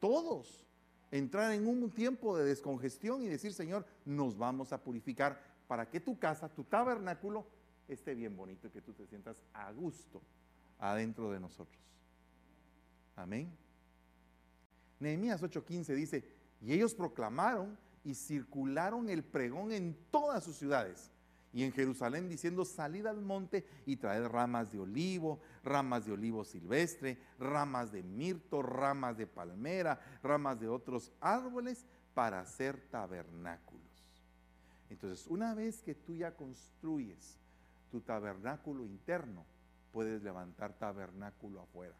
Todos. Entrar en un tiempo de descongestión y decir, Señor, nos vamos a purificar para que tu casa, tu tabernáculo, esté bien bonito y que tú te sientas a gusto adentro de nosotros. Amén. Nehemías 8:15 dice, y ellos proclamaron y circularon el pregón en todas sus ciudades y en Jerusalén diciendo, salid al monte y traed ramas de olivo, ramas de olivo silvestre, ramas de mirto, ramas de palmera, ramas de otros árboles para hacer tabernáculos. Entonces, una vez que tú ya construyes tu tabernáculo interno, puedes levantar tabernáculo afuera.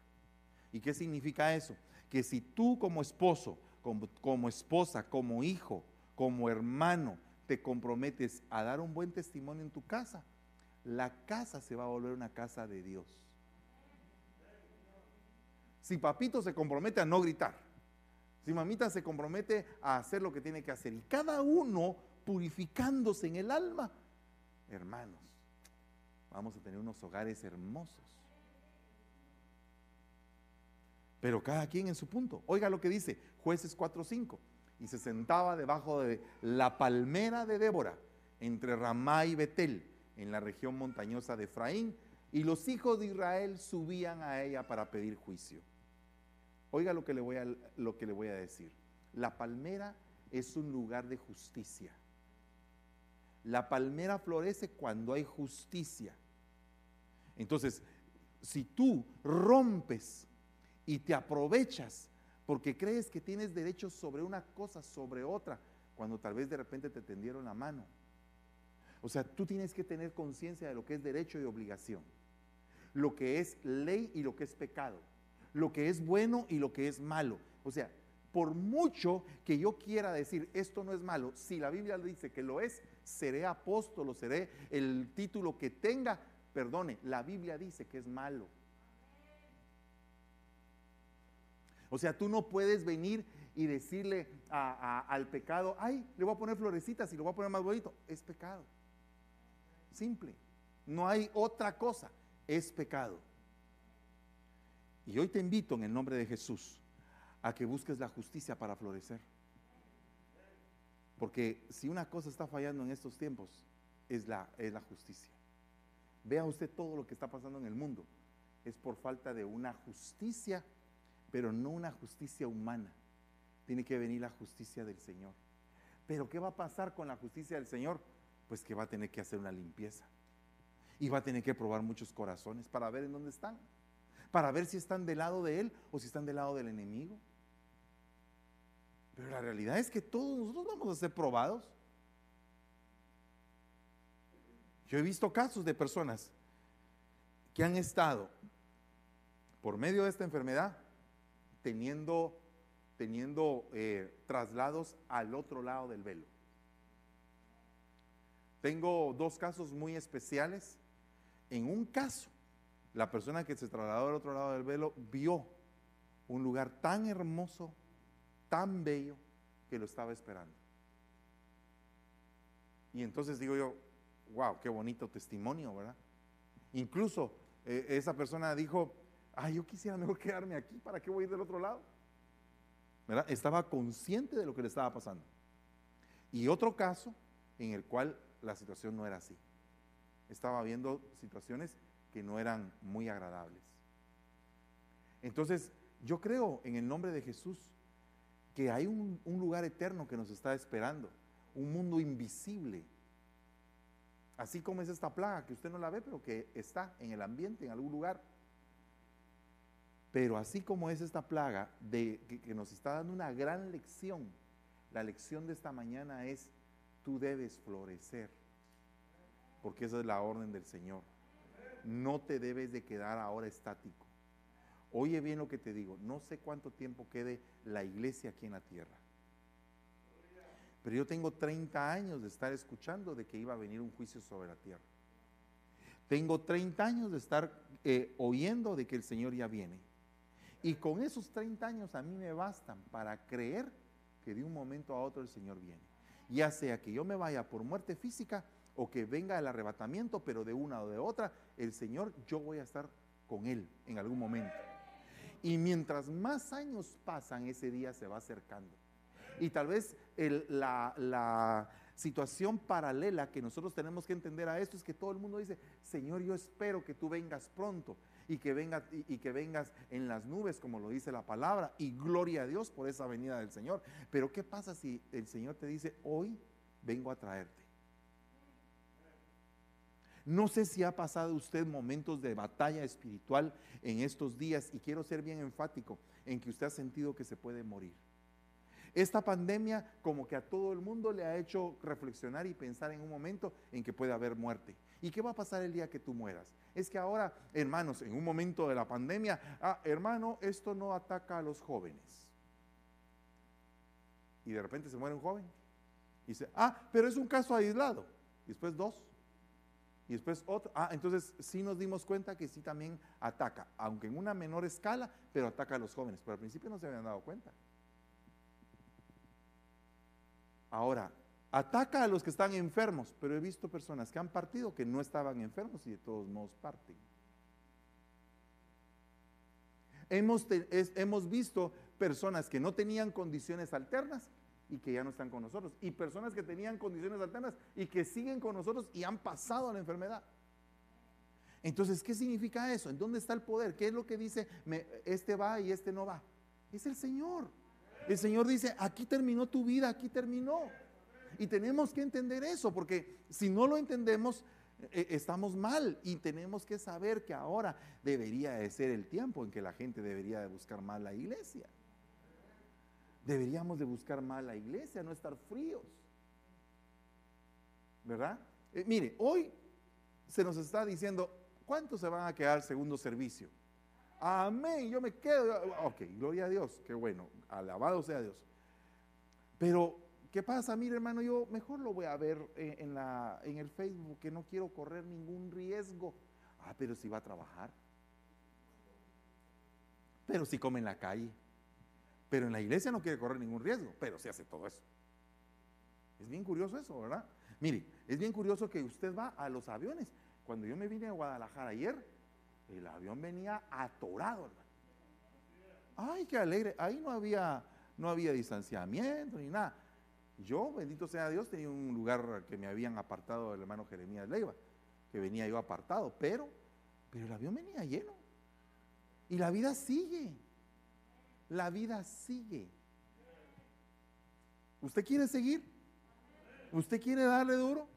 ¿Y qué significa eso? Que si tú como esposo, como, esposa, como hijo, como hermano, te comprometes a dar un buen testimonio en tu casa, la casa se va a volver una casa de Dios. Si papito se compromete a no gritar, si mamita se compromete a hacer lo que tiene que hacer, y cada uno purificándose en el alma, hermanos, vamos a tener unos hogares hermosos. Pero cada quien en su punto. Oiga lo que dice jueces 4.5. Y se sentaba debajo de la palmera de Débora, entre Ramá y Betel, en la región montañosa de Efraín, y los hijos de Israel subían a ella para pedir juicio. Oiga lo que le voy a, lo que le voy a decir. La palmera es un lugar de justicia. La palmera florece cuando hay justicia. Entonces, si tú rompes y te aprovechas porque crees que tienes derechos sobre una cosa, sobre otra, cuando tal vez de repente te tendieron la mano. O sea, tú tienes que tener conciencia de lo que es derecho y obligación, lo que es ley y lo que es pecado, lo que es bueno y lo que es malo. O sea, por mucho que yo quiera decir esto no es malo, si la Biblia dice que lo es, seré apóstolo, seré el título que tenga, perdone, la Biblia dice que es malo. O sea, tú no puedes venir y decirle al pecado, ay, le voy a poner florecitas y lo voy a poner más bonito. Es pecado. Simple. No hay otra cosa. Es pecado. Y hoy te invito en el nombre de Jesús a que busques la justicia para florecer. Porque si una cosa está fallando en estos tiempos, es la, es la justicia. Vea usted todo lo que está pasando en el mundo. Es por falta de una justicia, pero no una justicia humana. Tiene que venir la justicia del Señor. Pero ¿qué va a pasar con la justicia del Señor? Pues que va a tener que hacer una limpieza. Y va a tener que probar muchos corazones para ver en dónde están. Para ver si están del lado de Él o si están del lado del enemigo. Pero la realidad es que todos nosotros vamos a ser probados. Yo he visto casos de personas que han estado por medio de esta enfermedad, teniendo, teniendo eh, traslados al otro lado del velo. Tengo dos casos muy especiales. En un caso, la persona que se trasladó al otro lado del velo vio un lugar tan hermoso, tan bello, que lo estaba esperando. Y entonces digo yo, wow, qué bonito testimonio, ¿verdad? Incluso eh, esa persona dijo, ay, yo quisiera mejor quedarme aquí, ¿para qué voy a ir del otro lado? Estaba consciente de lo que le estaba pasando. Y otro caso en el cual la situación no era así. Estaba viendo situaciones que no eran muy agradables. Entonces, yo creo en el nombre de Jesús que hay un lugar eterno que nos está esperando, un mundo invisible Así como es esta plaga que usted no la ve, pero que está en el ambiente, en algún lugar. Pero así como es esta plaga de, que, nos está dando una gran lección, la lección de esta mañana es, tú debes florecer, porque esa es la orden del Señor. No te debes de quedar ahora estático. Oye bien lo que te digo, no sé cuánto tiempo quede la iglesia aquí en la tierra. Pero yo tengo 30 años de estar escuchando de que iba a venir un juicio sobre la tierra. Tengo 30 años de estar eh, oyendo de que el Señor ya viene. Y con esos 30 años a mí me bastan para creer que de un momento a otro el Señor viene. Ya sea que yo me vaya por muerte física o que venga el arrebatamiento, pero de una o de otra, el Señor, yo voy a estar con Él en algún momento. Y mientras más años pasan, ese día se va acercando. Y tal vez la, situación paralela que nosotros tenemos que entender a esto es que todo el mundo dice, Señor, yo espero que tú vengas pronto y que, vengas, y, que vengas en las nubes, como lo dice la palabra, y gloria a Dios por esa venida del Señor. Pero ¿qué pasa si el Señor te dice, hoy vengo a traerte? No sé si ha pasado usted momentos de batalla espiritual en estos días y quiero ser bien enfático en que usted ha sentido que se puede morir. Esta pandemia como que a todo el mundo le ha hecho reflexionar y pensar en un momento en que puede haber muerte. ¿Y qué va a pasar el día que tú mueras? Es que ahora, hermanos, en un momento de la pandemia, ah, hermano, esto no ataca a los jóvenes. Y de repente se muere un joven. Y dice, ah, pero es un caso aislado. Y después dos. Y después otro. Ah, entonces sí nos dimos cuenta que sí también ataca, aunque en una menor escala, pero ataca a los jóvenes. Pero al principio no se habían dado cuenta. Ahora, ataca a los que están enfermos, pero he visto personas que han partido que no estaban enfermos y de todos modos parten. Hemos, hemos visto personas que no tenían condiciones alternas y que ya no están con nosotros. Y personas que tenían condiciones alternas y que siguen con nosotros y han pasado la enfermedad. Entonces, ¿qué significa eso? ¿En dónde está el poder? ¿Qué es lo que dice, este va y este no va? Es el Señor. El Señor dice, aquí terminó tu vida, aquí terminó. Y tenemos que entender eso, porque si no lo entendemos, eh, estamos mal y tenemos que saber que ahora debería de ser el tiempo en que la gente debería de buscar más la iglesia. Deberíamos de buscar más la iglesia, no estar fríos. ¿Verdad? Eh, mire, hoy se nos está diciendo, ¿cuántos se van a quedar segundo servicio? Amén, yo me quedo. Ok, gloria a Dios, qué bueno, alabado sea Dios. Pero, ¿qué pasa? Mire, hermano, yo mejor lo voy a ver en, la, en el Facebook, que no quiero correr ningún riesgo. Ah, pero si va a trabajar. Pero si come en la calle. Pero en la iglesia no quiere correr ningún riesgo, pero si hace todo eso. Es bien curioso eso, ¿verdad? Mire, es bien curioso que usted va a los aviones. Cuando yo me vine a Guadalajara ayer, el avión venía atorado, hermano. Ay, qué alegre. Ahí no había, no había distanciamiento ni nada. Yo, bendito sea Dios, tenía un lugar que me habían apartado del hermano Jeremías Leiva, que venía yo apartado, pero, pero el avión venía lleno. Y la vida sigue. La vida sigue. ¿Usted quiere seguir? ¿Usted quiere darle duro?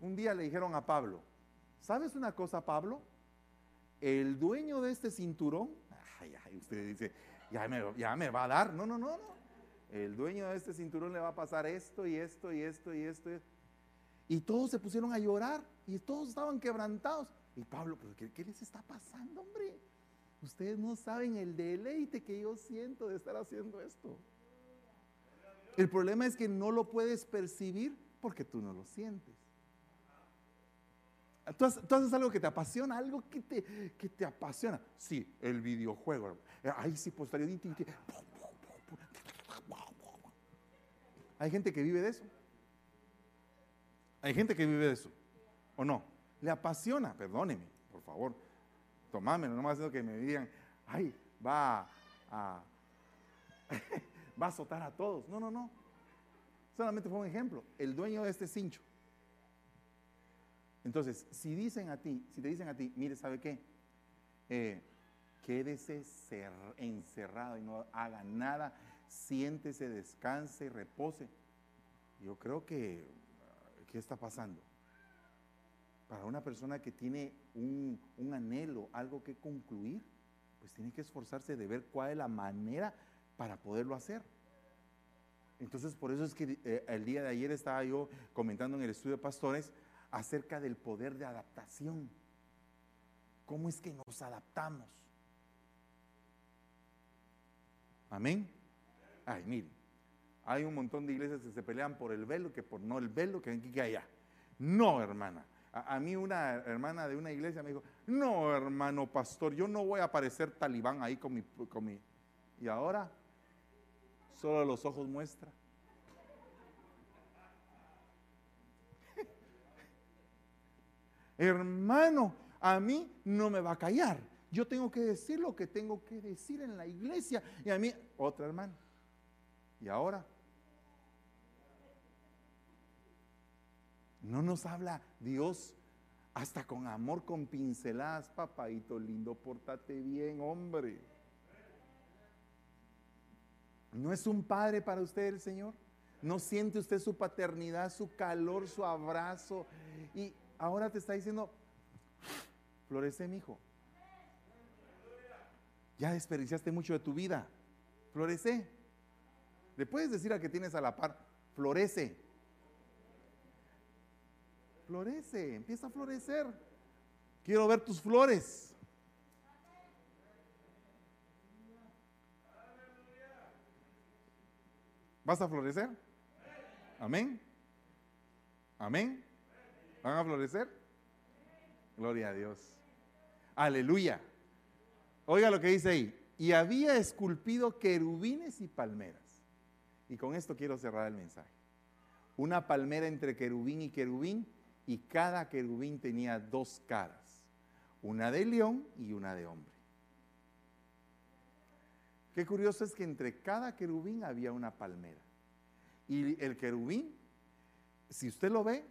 Un día le dijeron a Pablo, ¿Sabes una cosa, Pablo? El dueño de este cinturón, ay, ay, usted dice, ya me, ya me va a dar. No, no, no, no. El dueño de este cinturón le va a pasar esto y esto y esto y esto. Y todos se pusieron a llorar y todos estaban quebrantados. Y Pablo, ¿pero qué, les está pasando, hombre? Ustedes no saben el deleite que yo siento de estar haciendo esto. El problema es que no lo puedes percibir porque tú no lo sientes. Tú, haces algo que te apasiona, algo que te, que te apasiona. Sí, el videojuego. Ahí sí, pues Hay gente que vive de eso. Hay gente que vive de eso. ¿O no? Le apasiona, perdóneme, por favor. Tomámelo, no más que me digan, ay, va a, *laughs* va a azotar a todos. No, no, no. Solamente fue un ejemplo. El dueño de este cincho entonces, si dicen a ti, si te dicen a ti, mire, ¿sabe qué? Eh, quédese encerrado y no haga nada, siéntese, descanse, repose. Yo creo que, ¿qué está pasando? Para una persona que tiene un, anhelo, algo que concluir, pues tiene que esforzarse de ver cuál es la manera para poderlo hacer. Entonces, por eso es que eh, el día de ayer estaba yo comentando en el estudio de pastores acerca del poder de adaptación. ¿Cómo es que nos adaptamos? Amén. Ay, miren, hay un montón de iglesias que se pelean por el velo, que por no el velo, que aquí que allá. No, hermana. A, mí una hermana de una iglesia me dijo, no, hermano pastor, yo no voy a parecer talibán ahí con mi... Con mi. Y ahora, solo los ojos muestra. *laughs* Hermano, a mí no me va a callar. Yo tengo que decir lo que tengo que decir en la iglesia. Y a mí, otra hermana. Y ahora, no nos habla Dios hasta con amor, con pinceladas, papadito lindo, pórtate bien, hombre. ¿No es un padre para usted el Señor? ¿No siente usted su paternidad, su calor, su abrazo? Y ahora te está diciendo, florece mi hijo. Ya desperdiciaste mucho de tu vida. Florece. Le puedes decir al que tienes a la par, florece. Florece, empieza a florecer. Quiero ver tus flores. ¿Vas a florecer? Amén. Amén. ¿Van a florecer? Gloria a Dios. Aleluya. Oiga lo que dice ahí. Y había esculpido querubines y palmeras. Y con esto quiero cerrar el mensaje. Una palmera entre querubín y querubín y cada querubín tenía dos caras. Una de león y una de hombre. Qué curioso es que entre cada querubín había una palmera. Y el querubín, si usted lo ve,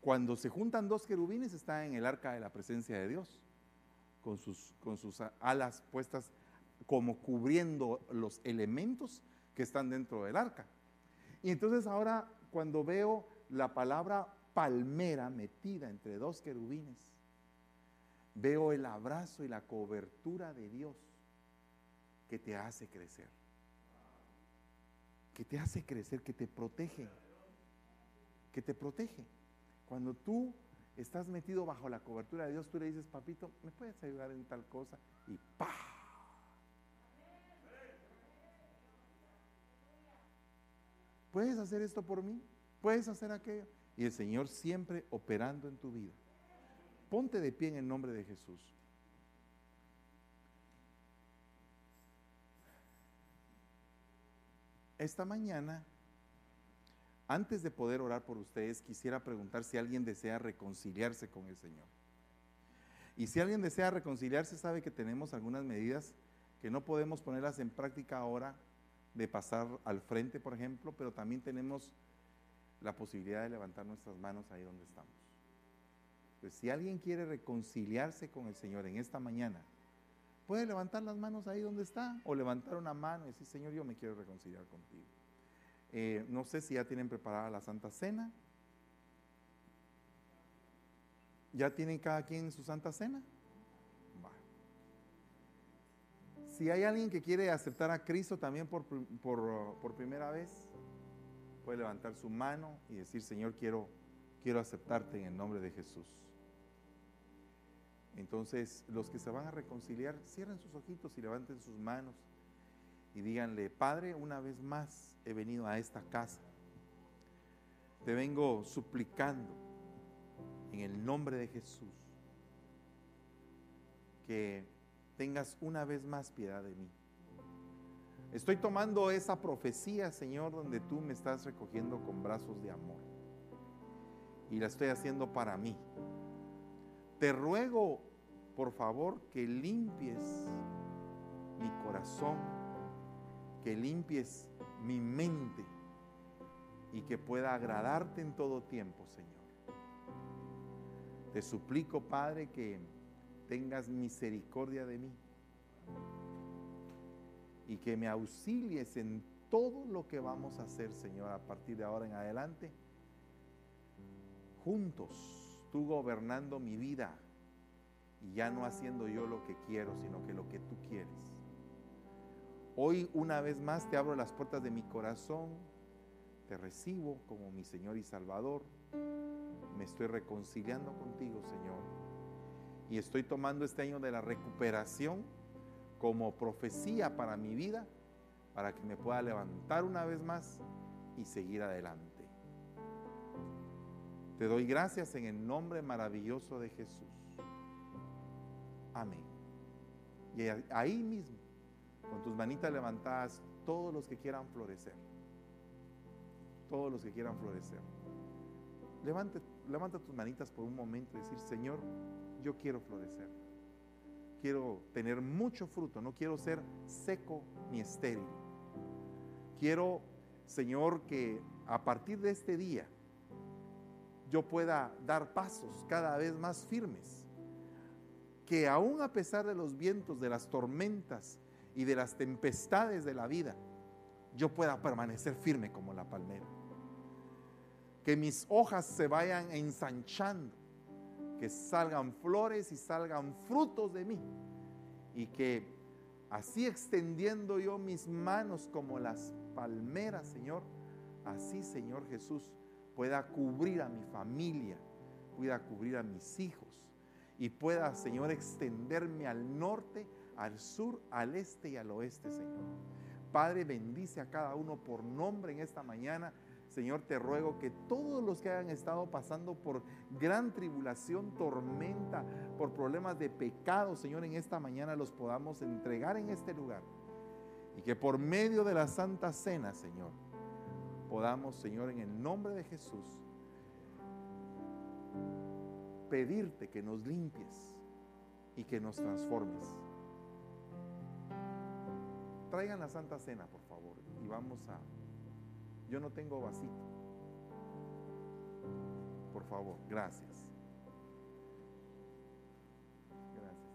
cuando se juntan dos querubines está en el arca de la presencia de Dios, con sus, con sus alas puestas como cubriendo los elementos que están dentro del arca. Y entonces ahora cuando veo la palabra palmera metida entre dos querubines, veo el abrazo y la cobertura de Dios que te hace crecer, que te hace crecer, que te protege, que te protege. Cuando tú estás metido bajo la cobertura de Dios, tú le dices, papito, ¿me puedes ayudar en tal cosa? Y ¡pa! ¿Puedes hacer esto por mí? ¿Puedes hacer aquello? Y el Señor siempre operando en tu vida. Ponte de pie en el nombre de Jesús. Esta mañana antes de poder orar por ustedes, quisiera preguntar si alguien desea reconciliarse con el Señor. Y si alguien desea reconciliarse, sabe que tenemos algunas medidas que no podemos ponerlas en práctica ahora de pasar al frente, por ejemplo, pero también tenemos la posibilidad de levantar nuestras manos ahí donde estamos. Pues si alguien quiere reconciliarse con el Señor en esta mañana, puede levantar las manos ahí donde está o levantar una mano y decir, Señor, yo me quiero reconciliar contigo. Eh, no sé si ya tienen preparada la Santa Cena. ¿Ya tienen cada quien su Santa Cena? Si hay alguien que quiere aceptar a Cristo también por, por, primera vez, puede levantar su mano y decir, Señor, quiero, quiero aceptarte en el nombre de Jesús. Entonces, los que se van a reconciliar, cierren sus ojitos y levanten sus manos y díganle, Padre, una vez más he venido a esta casa. Te vengo suplicando en el nombre de Jesús que tengas una vez más piedad de mí. Estoy tomando esa profecía, Señor, donde tú me estás recogiendo con brazos de amor. Y la estoy haciendo para mí. Te ruego, por favor, que limpies mi corazón, que limpies mi mente y que pueda agradarte en todo tiempo, Señor. Te suplico, Padre, que tengas misericordia de mí. Y que me auxilies en todo lo que vamos a hacer, Señor, a partir de ahora en adelante, juntos, tú gobernando mi vida y ya no haciendo yo lo que quiero, sino que lo que tú quieres. Hoy una vez más te abro las puertas de mi corazón, te recibo como mi Señor y Salvador, me estoy reconciliando contigo, Señor, y estoy tomando este año de la recuperación como profecía para mi vida, para que me pueda levantar una vez más y seguir adelante. Te doy gracias en el nombre maravilloso de Jesús. Amén. Y ahí mismo, con tus manitas levantadas, todos los que quieran florecer, todos los que quieran florecer, levanta, levanta tus manitas por un momento y decir, Señor, yo quiero florecer quiero tener mucho fruto, no quiero ser seco ni estéril. Quiero, Señor, que a partir de este día yo pueda dar pasos cada vez más firmes. Que aún a pesar de los vientos, de las tormentas y de las tempestades de la vida, yo pueda permanecer firme como la palmera. Que mis hojas se vayan ensanchando que salgan flores y salgan frutos de mí. Y que así extendiendo yo mis manos como las palmeras, Señor, así, Señor Jesús, pueda cubrir a mi familia, pueda cubrir a mis hijos y pueda, Señor, extenderme al norte, al sur, al este y al oeste, Señor. Padre, bendice a cada uno por nombre en esta mañana Señor, te ruego que todos los que hayan estado pasando por gran tribulación, tormenta, por problemas de pecado, Señor, en esta mañana los podamos entregar en este lugar. Y que por medio de la Santa Cena, Señor, podamos, Señor, en el nombre de Jesús, pedirte que nos limpies y que nos transformes. Traigan la Santa Cena, por favor, y vamos a yo no tengo vasito. Por favor, gracias. Gracias.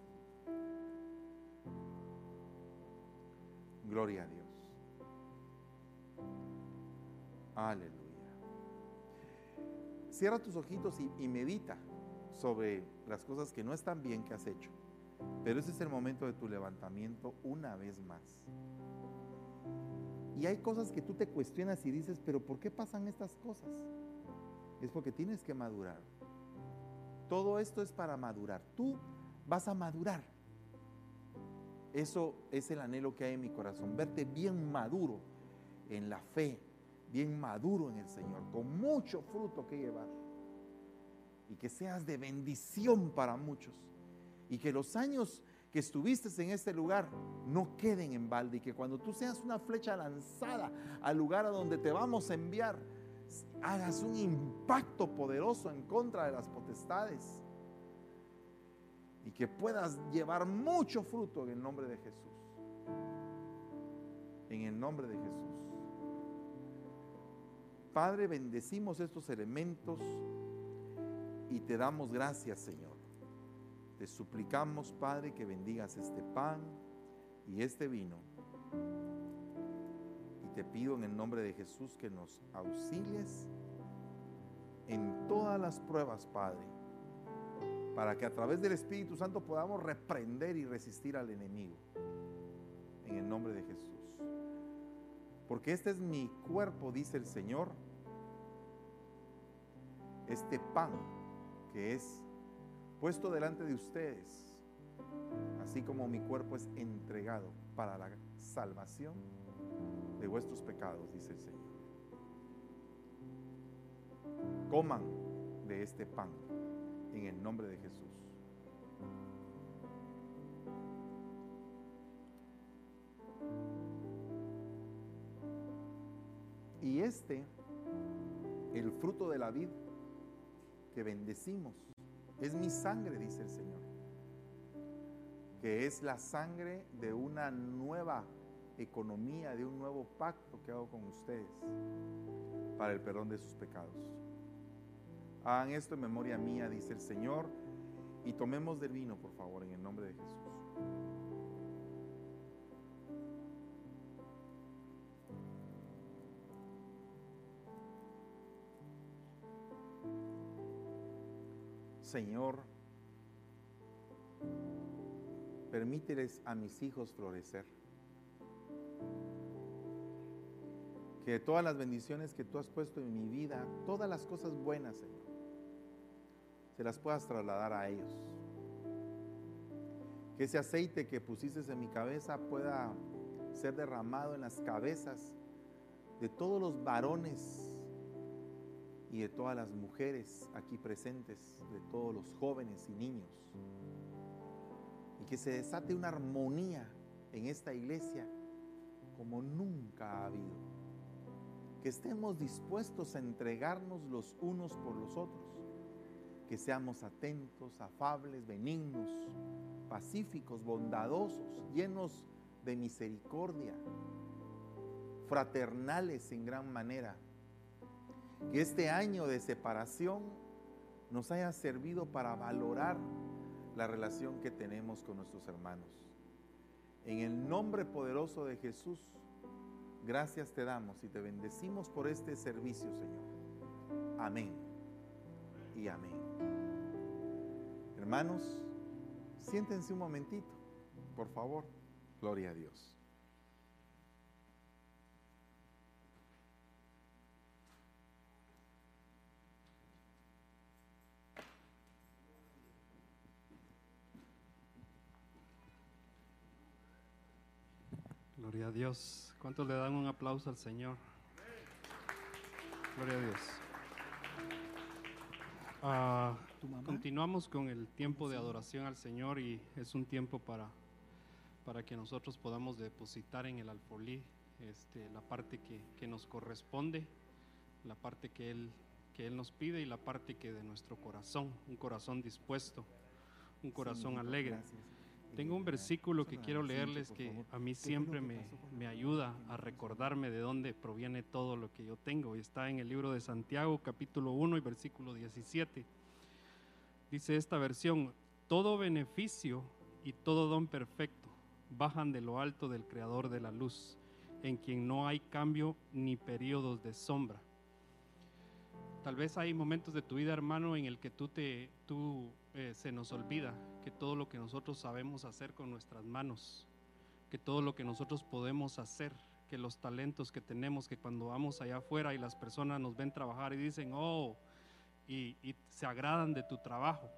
Gloria a Dios. Aleluya. Cierra tus ojitos y, y, medita sobre las cosas que no están bien que has hecho. Pero ese es el momento de tu levantamiento una vez más. Y hay cosas que tú te cuestionas y dices, pero ¿por qué pasan estas cosas? Es porque tienes que madurar. Todo esto es para madurar. Tú vas a madurar. Eso es el anhelo que hay en mi corazón, verte bien maduro en la fe, bien maduro en el Señor, con mucho fruto que llevar. Y que seas de bendición para muchos. Y que los años que estuviste en este lugar no queden en balde y que cuando tú seas una flecha lanzada al lugar a donde te vamos a enviar, hagas un impacto poderoso en contra de las potestades y que puedas llevar mucho fruto en el nombre de Jesús. En el nombre de Jesús. Padre, bendecimos estos elementos y te damos gracias, Señor. Te suplicamos, Padre, que bendigas este pan y este vino. Y te pido en el nombre de Jesús que nos auxilies en todas las pruebas, Padre, para que a través del Espíritu Santo podamos reprender y resistir al enemigo. En el nombre de Jesús. Porque este es mi cuerpo, dice el Señor. Este pan que es puesto delante de ustedes, así como mi cuerpo es entregado para la salvación de vuestros pecados, dice el Señor. Coman de este pan en el nombre de Jesús. Y este, el fruto de la vid que bendecimos, es mi sangre, dice el Señor, que es la sangre de una nueva economía, de un nuevo pacto que hago con ustedes para el perdón de sus pecados. Hagan esto en memoria mía, dice el Señor, y tomemos del vino, por favor, en el nombre de Jesús. Señor, permíteles a mis hijos florecer. Que todas las bendiciones que tú has puesto en mi vida, todas las cosas buenas, Señor, se las puedas trasladar a ellos. Que ese aceite que pusiste en mi cabeza pueda ser derramado en las cabezas de todos los varones y de todas las mujeres aquí presentes, de todos los jóvenes y niños. Y que se desate una armonía en esta iglesia como nunca ha habido. Que estemos dispuestos a entregarnos los unos por los otros. Que seamos atentos, afables, benignos, pacíficos, bondadosos, llenos de misericordia, fraternales en gran manera que este año de separación nos haya servido para valorar la relación que tenemos con nuestros hermanos. En el nombre poderoso de Jesús, gracias te damos y te bendecimos por este servicio, Señor. Amén y amén. Hermanos, siéntense un momentito, por favor. Gloria a Dios. Gloria a Dios. ¿Cuántos le dan un aplauso al Señor? Gloria a Dios. Ah, continuamos con el tiempo de adoración al Señor y es un tiempo para, para que nosotros podamos depositar en el alfolí este, la parte que, que, nos corresponde, la parte que él, que él nos pide y la parte que de nuestro corazón, un corazón dispuesto, un corazón alegre. Gracias. Tengo un versículo que quiero leerles que a mí siempre me, me, ayuda a recordarme de dónde proviene todo lo que yo tengo. Y está en el libro de Santiago, capítulo 1 y versículo 17. Dice esta versión, todo beneficio y todo don perfecto bajan de lo alto del Creador de la luz, en quien no hay cambio ni periodos de sombra. Tal vez hay momentos de tu vida, hermano, en el que tú te, tú eh, se nos olvida que todo lo que nosotros sabemos hacer con nuestras manos, que todo lo que nosotros podemos hacer, que los talentos que tenemos, que cuando vamos allá afuera y las personas nos ven trabajar y dicen, oh, y, y se agradan de tu trabajo.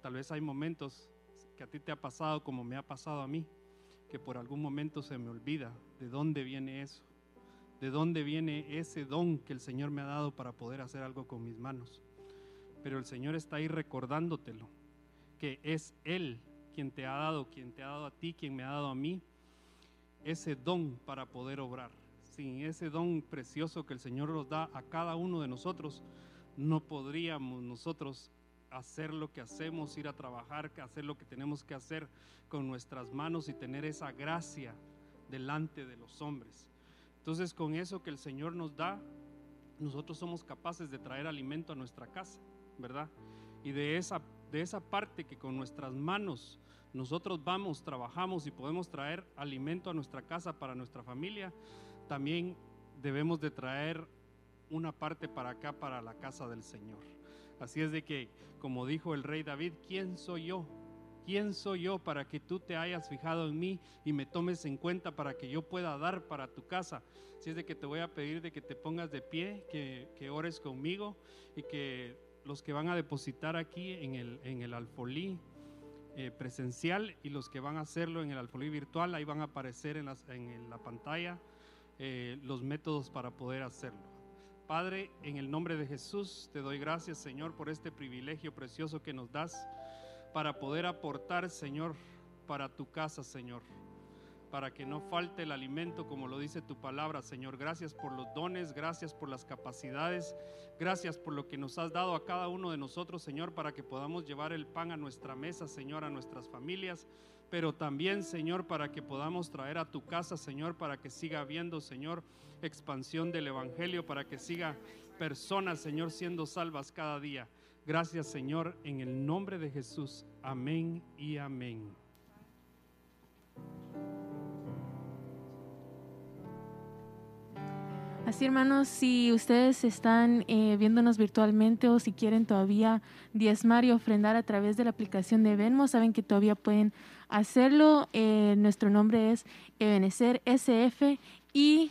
Tal vez hay momentos que a ti te ha pasado como me ha pasado a mí, que por algún momento se me olvida de dónde viene eso, de dónde viene ese don que el Señor me ha dado para poder hacer algo con mis manos pero el Señor está ahí recordándotelo, que es Él quien te ha dado, quien te ha dado a ti, quien me ha dado a mí, ese don para poder obrar. Sin ese don precioso que el Señor nos da a cada uno de nosotros, no podríamos nosotros hacer lo que hacemos, ir a trabajar, hacer lo que tenemos que hacer con nuestras manos y tener esa gracia delante de los hombres. Entonces con eso que el Señor nos da, nosotros somos capaces de traer alimento a nuestra casa. ¿Verdad? Y de esa, de esa parte que con nuestras manos nosotros vamos, trabajamos y podemos traer alimento a nuestra casa para nuestra familia, también debemos de traer una parte para acá, para la casa del Señor. Así es de que, como dijo el rey David, ¿quién soy yo? ¿Quién soy yo para que tú te hayas fijado en mí y me tomes en cuenta para que yo pueda dar para tu casa? Si es de que te voy a pedir de que te pongas de pie, que, que ores conmigo y que los que van a depositar aquí en el, en el alfolí eh, presencial y los que van a hacerlo en el alfolí virtual, ahí van a aparecer en, en la pantalla eh, los métodos para poder hacerlo. Padre, en el nombre de Jesús, te doy gracias, Señor, por este privilegio precioso que nos das para poder aportar, Señor, para tu casa, Señor para que no falte el alimento, como lo dice tu palabra, Señor. Gracias por los dones, gracias por las capacidades, gracias por lo que nos has dado a cada uno de nosotros, Señor, para que podamos llevar el pan a nuestra mesa, Señor, a nuestras familias, pero también, Señor, para que podamos traer a tu casa, Señor, para que siga habiendo, Señor, expansión del Evangelio, para que siga personas, Señor, siendo salvas cada día. Gracias, Señor, en el nombre de Jesús. Amén y amén. Así hermanos, si ustedes están eh, viéndonos virtualmente o si quieren todavía diezmar y ofrendar a través de la aplicación de Venmo, saben que todavía pueden hacerlo. Eh, nuestro nombre es Ebenecer SF y.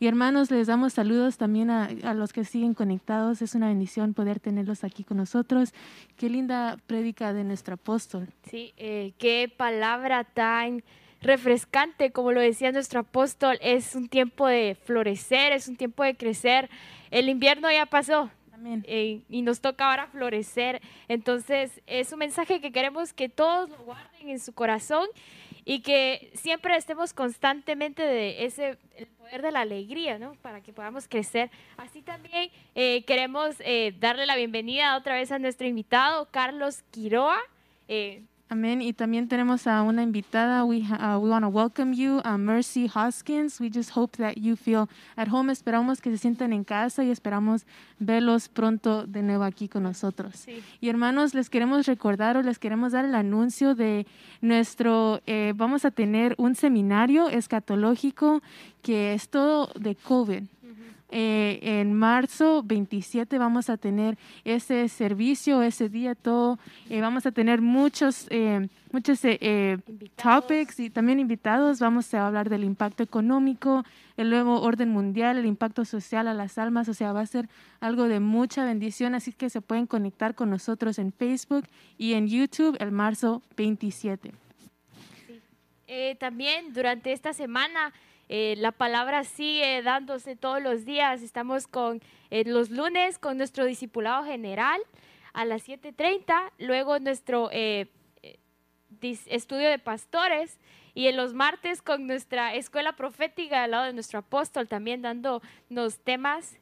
Y hermanos, les damos saludos también a, a, los que siguen conectados. Es una bendición poder tenerlos aquí con nosotros. Qué linda prédica de nuestro apóstol. Sí, eh, qué palabra tan refrescante, como lo decía nuestro apóstol, es un tiempo de florecer, es un tiempo de crecer. El invierno ya pasó. Eh, y nos toca ahora florecer. Entonces, es un mensaje que queremos que todos lo guarden en su corazón y que siempre estemos constantemente de ese el poder de la alegría, ¿no? Para que podamos crecer. Así también eh, queremos eh, darle la bienvenida otra vez a nuestro invitado, Carlos Quiroa. Amén. Y también tenemos a una invitada. We, uh, we want to welcome you, uh, Mercy Hoskins. We just hope that you feel at home. Esperamos que se sientan en casa y esperamos verlos pronto de nuevo aquí con nosotros. Y hermanos, les queremos recordar o les queremos dar el anuncio de nuestro, eh, vamos a tener un seminario escatológico que es todo de COVID. Eh, en marzo 27 vamos a tener ese servicio, ese día todo. Eh, vamos a tener muchos, eh, muchos topics y también invitados. Vamos a hablar del impacto económico, el nuevo orden mundial, el impacto social a las almas. O sea, va a ser algo de mucha bendición. Así que se pueden conectar con nosotros en Facebook y en YouTube el marzo 27. también durante esta semana eh, la palabra sigue dándose todos los días. Estamos con eh, los lunes con nuestro discipulado general a las 7.30, luego nuestro eh, estudio de pastores y en los martes con nuestra escuela profética al lado de nuestro apóstol también dándonos temas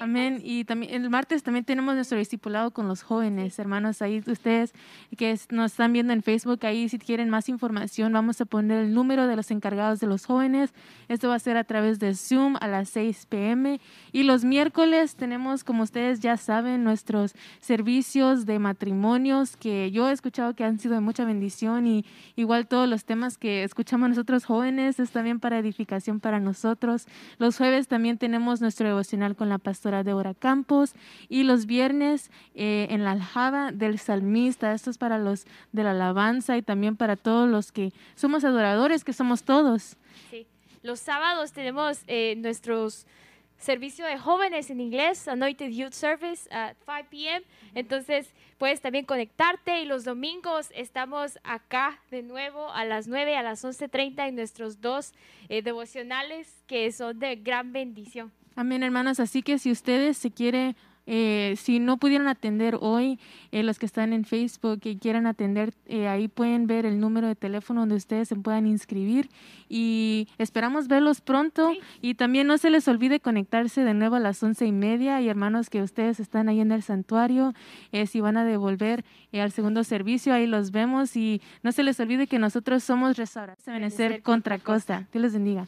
Amén. Y también el martes también tenemos nuestro discipulado con los jóvenes, hermanos. Ahí ustedes que nos están viendo en Facebook, ahí si quieren más información, vamos a poner el número de los encargados de los jóvenes. Esto va a ser a través de Zoom a las 6 pm. Y los miércoles tenemos, como ustedes ya saben, nuestros servicios de matrimonios que yo he escuchado que han sido de mucha bendición y igual todos los temas que escuchamos nosotros jóvenes es también para edificación para nosotros. Los jueves también tenemos nuestro devocional con la pastora Deborah Campos y los viernes eh, en la aljaba del salmista. Esto es para los de la alabanza y también para todos los que somos adoradores, que somos todos. Sí. Los sábados tenemos eh, nuestros servicio de jóvenes en inglés, Anointed Youth Service at 5 p.m. Entonces puedes también conectarte y los domingos estamos acá de nuevo a las 9, a las 11.30 en nuestros dos eh, devocionales que son de gran bendición. Amén, hermanas. Así que si ustedes se quiere eh, si no pudieron atender hoy, eh, los que están en Facebook y quieran atender, eh, ahí pueden ver el número de teléfono donde ustedes se puedan inscribir y esperamos verlos pronto y también no se les olvide conectarse de nuevo a las once y media y hermanos que ustedes están ahí en el santuario, si van a devolver al segundo servicio, ahí los vemos y no se les olvide que nosotros somos restaurantes, contra costa. Dios les bendiga.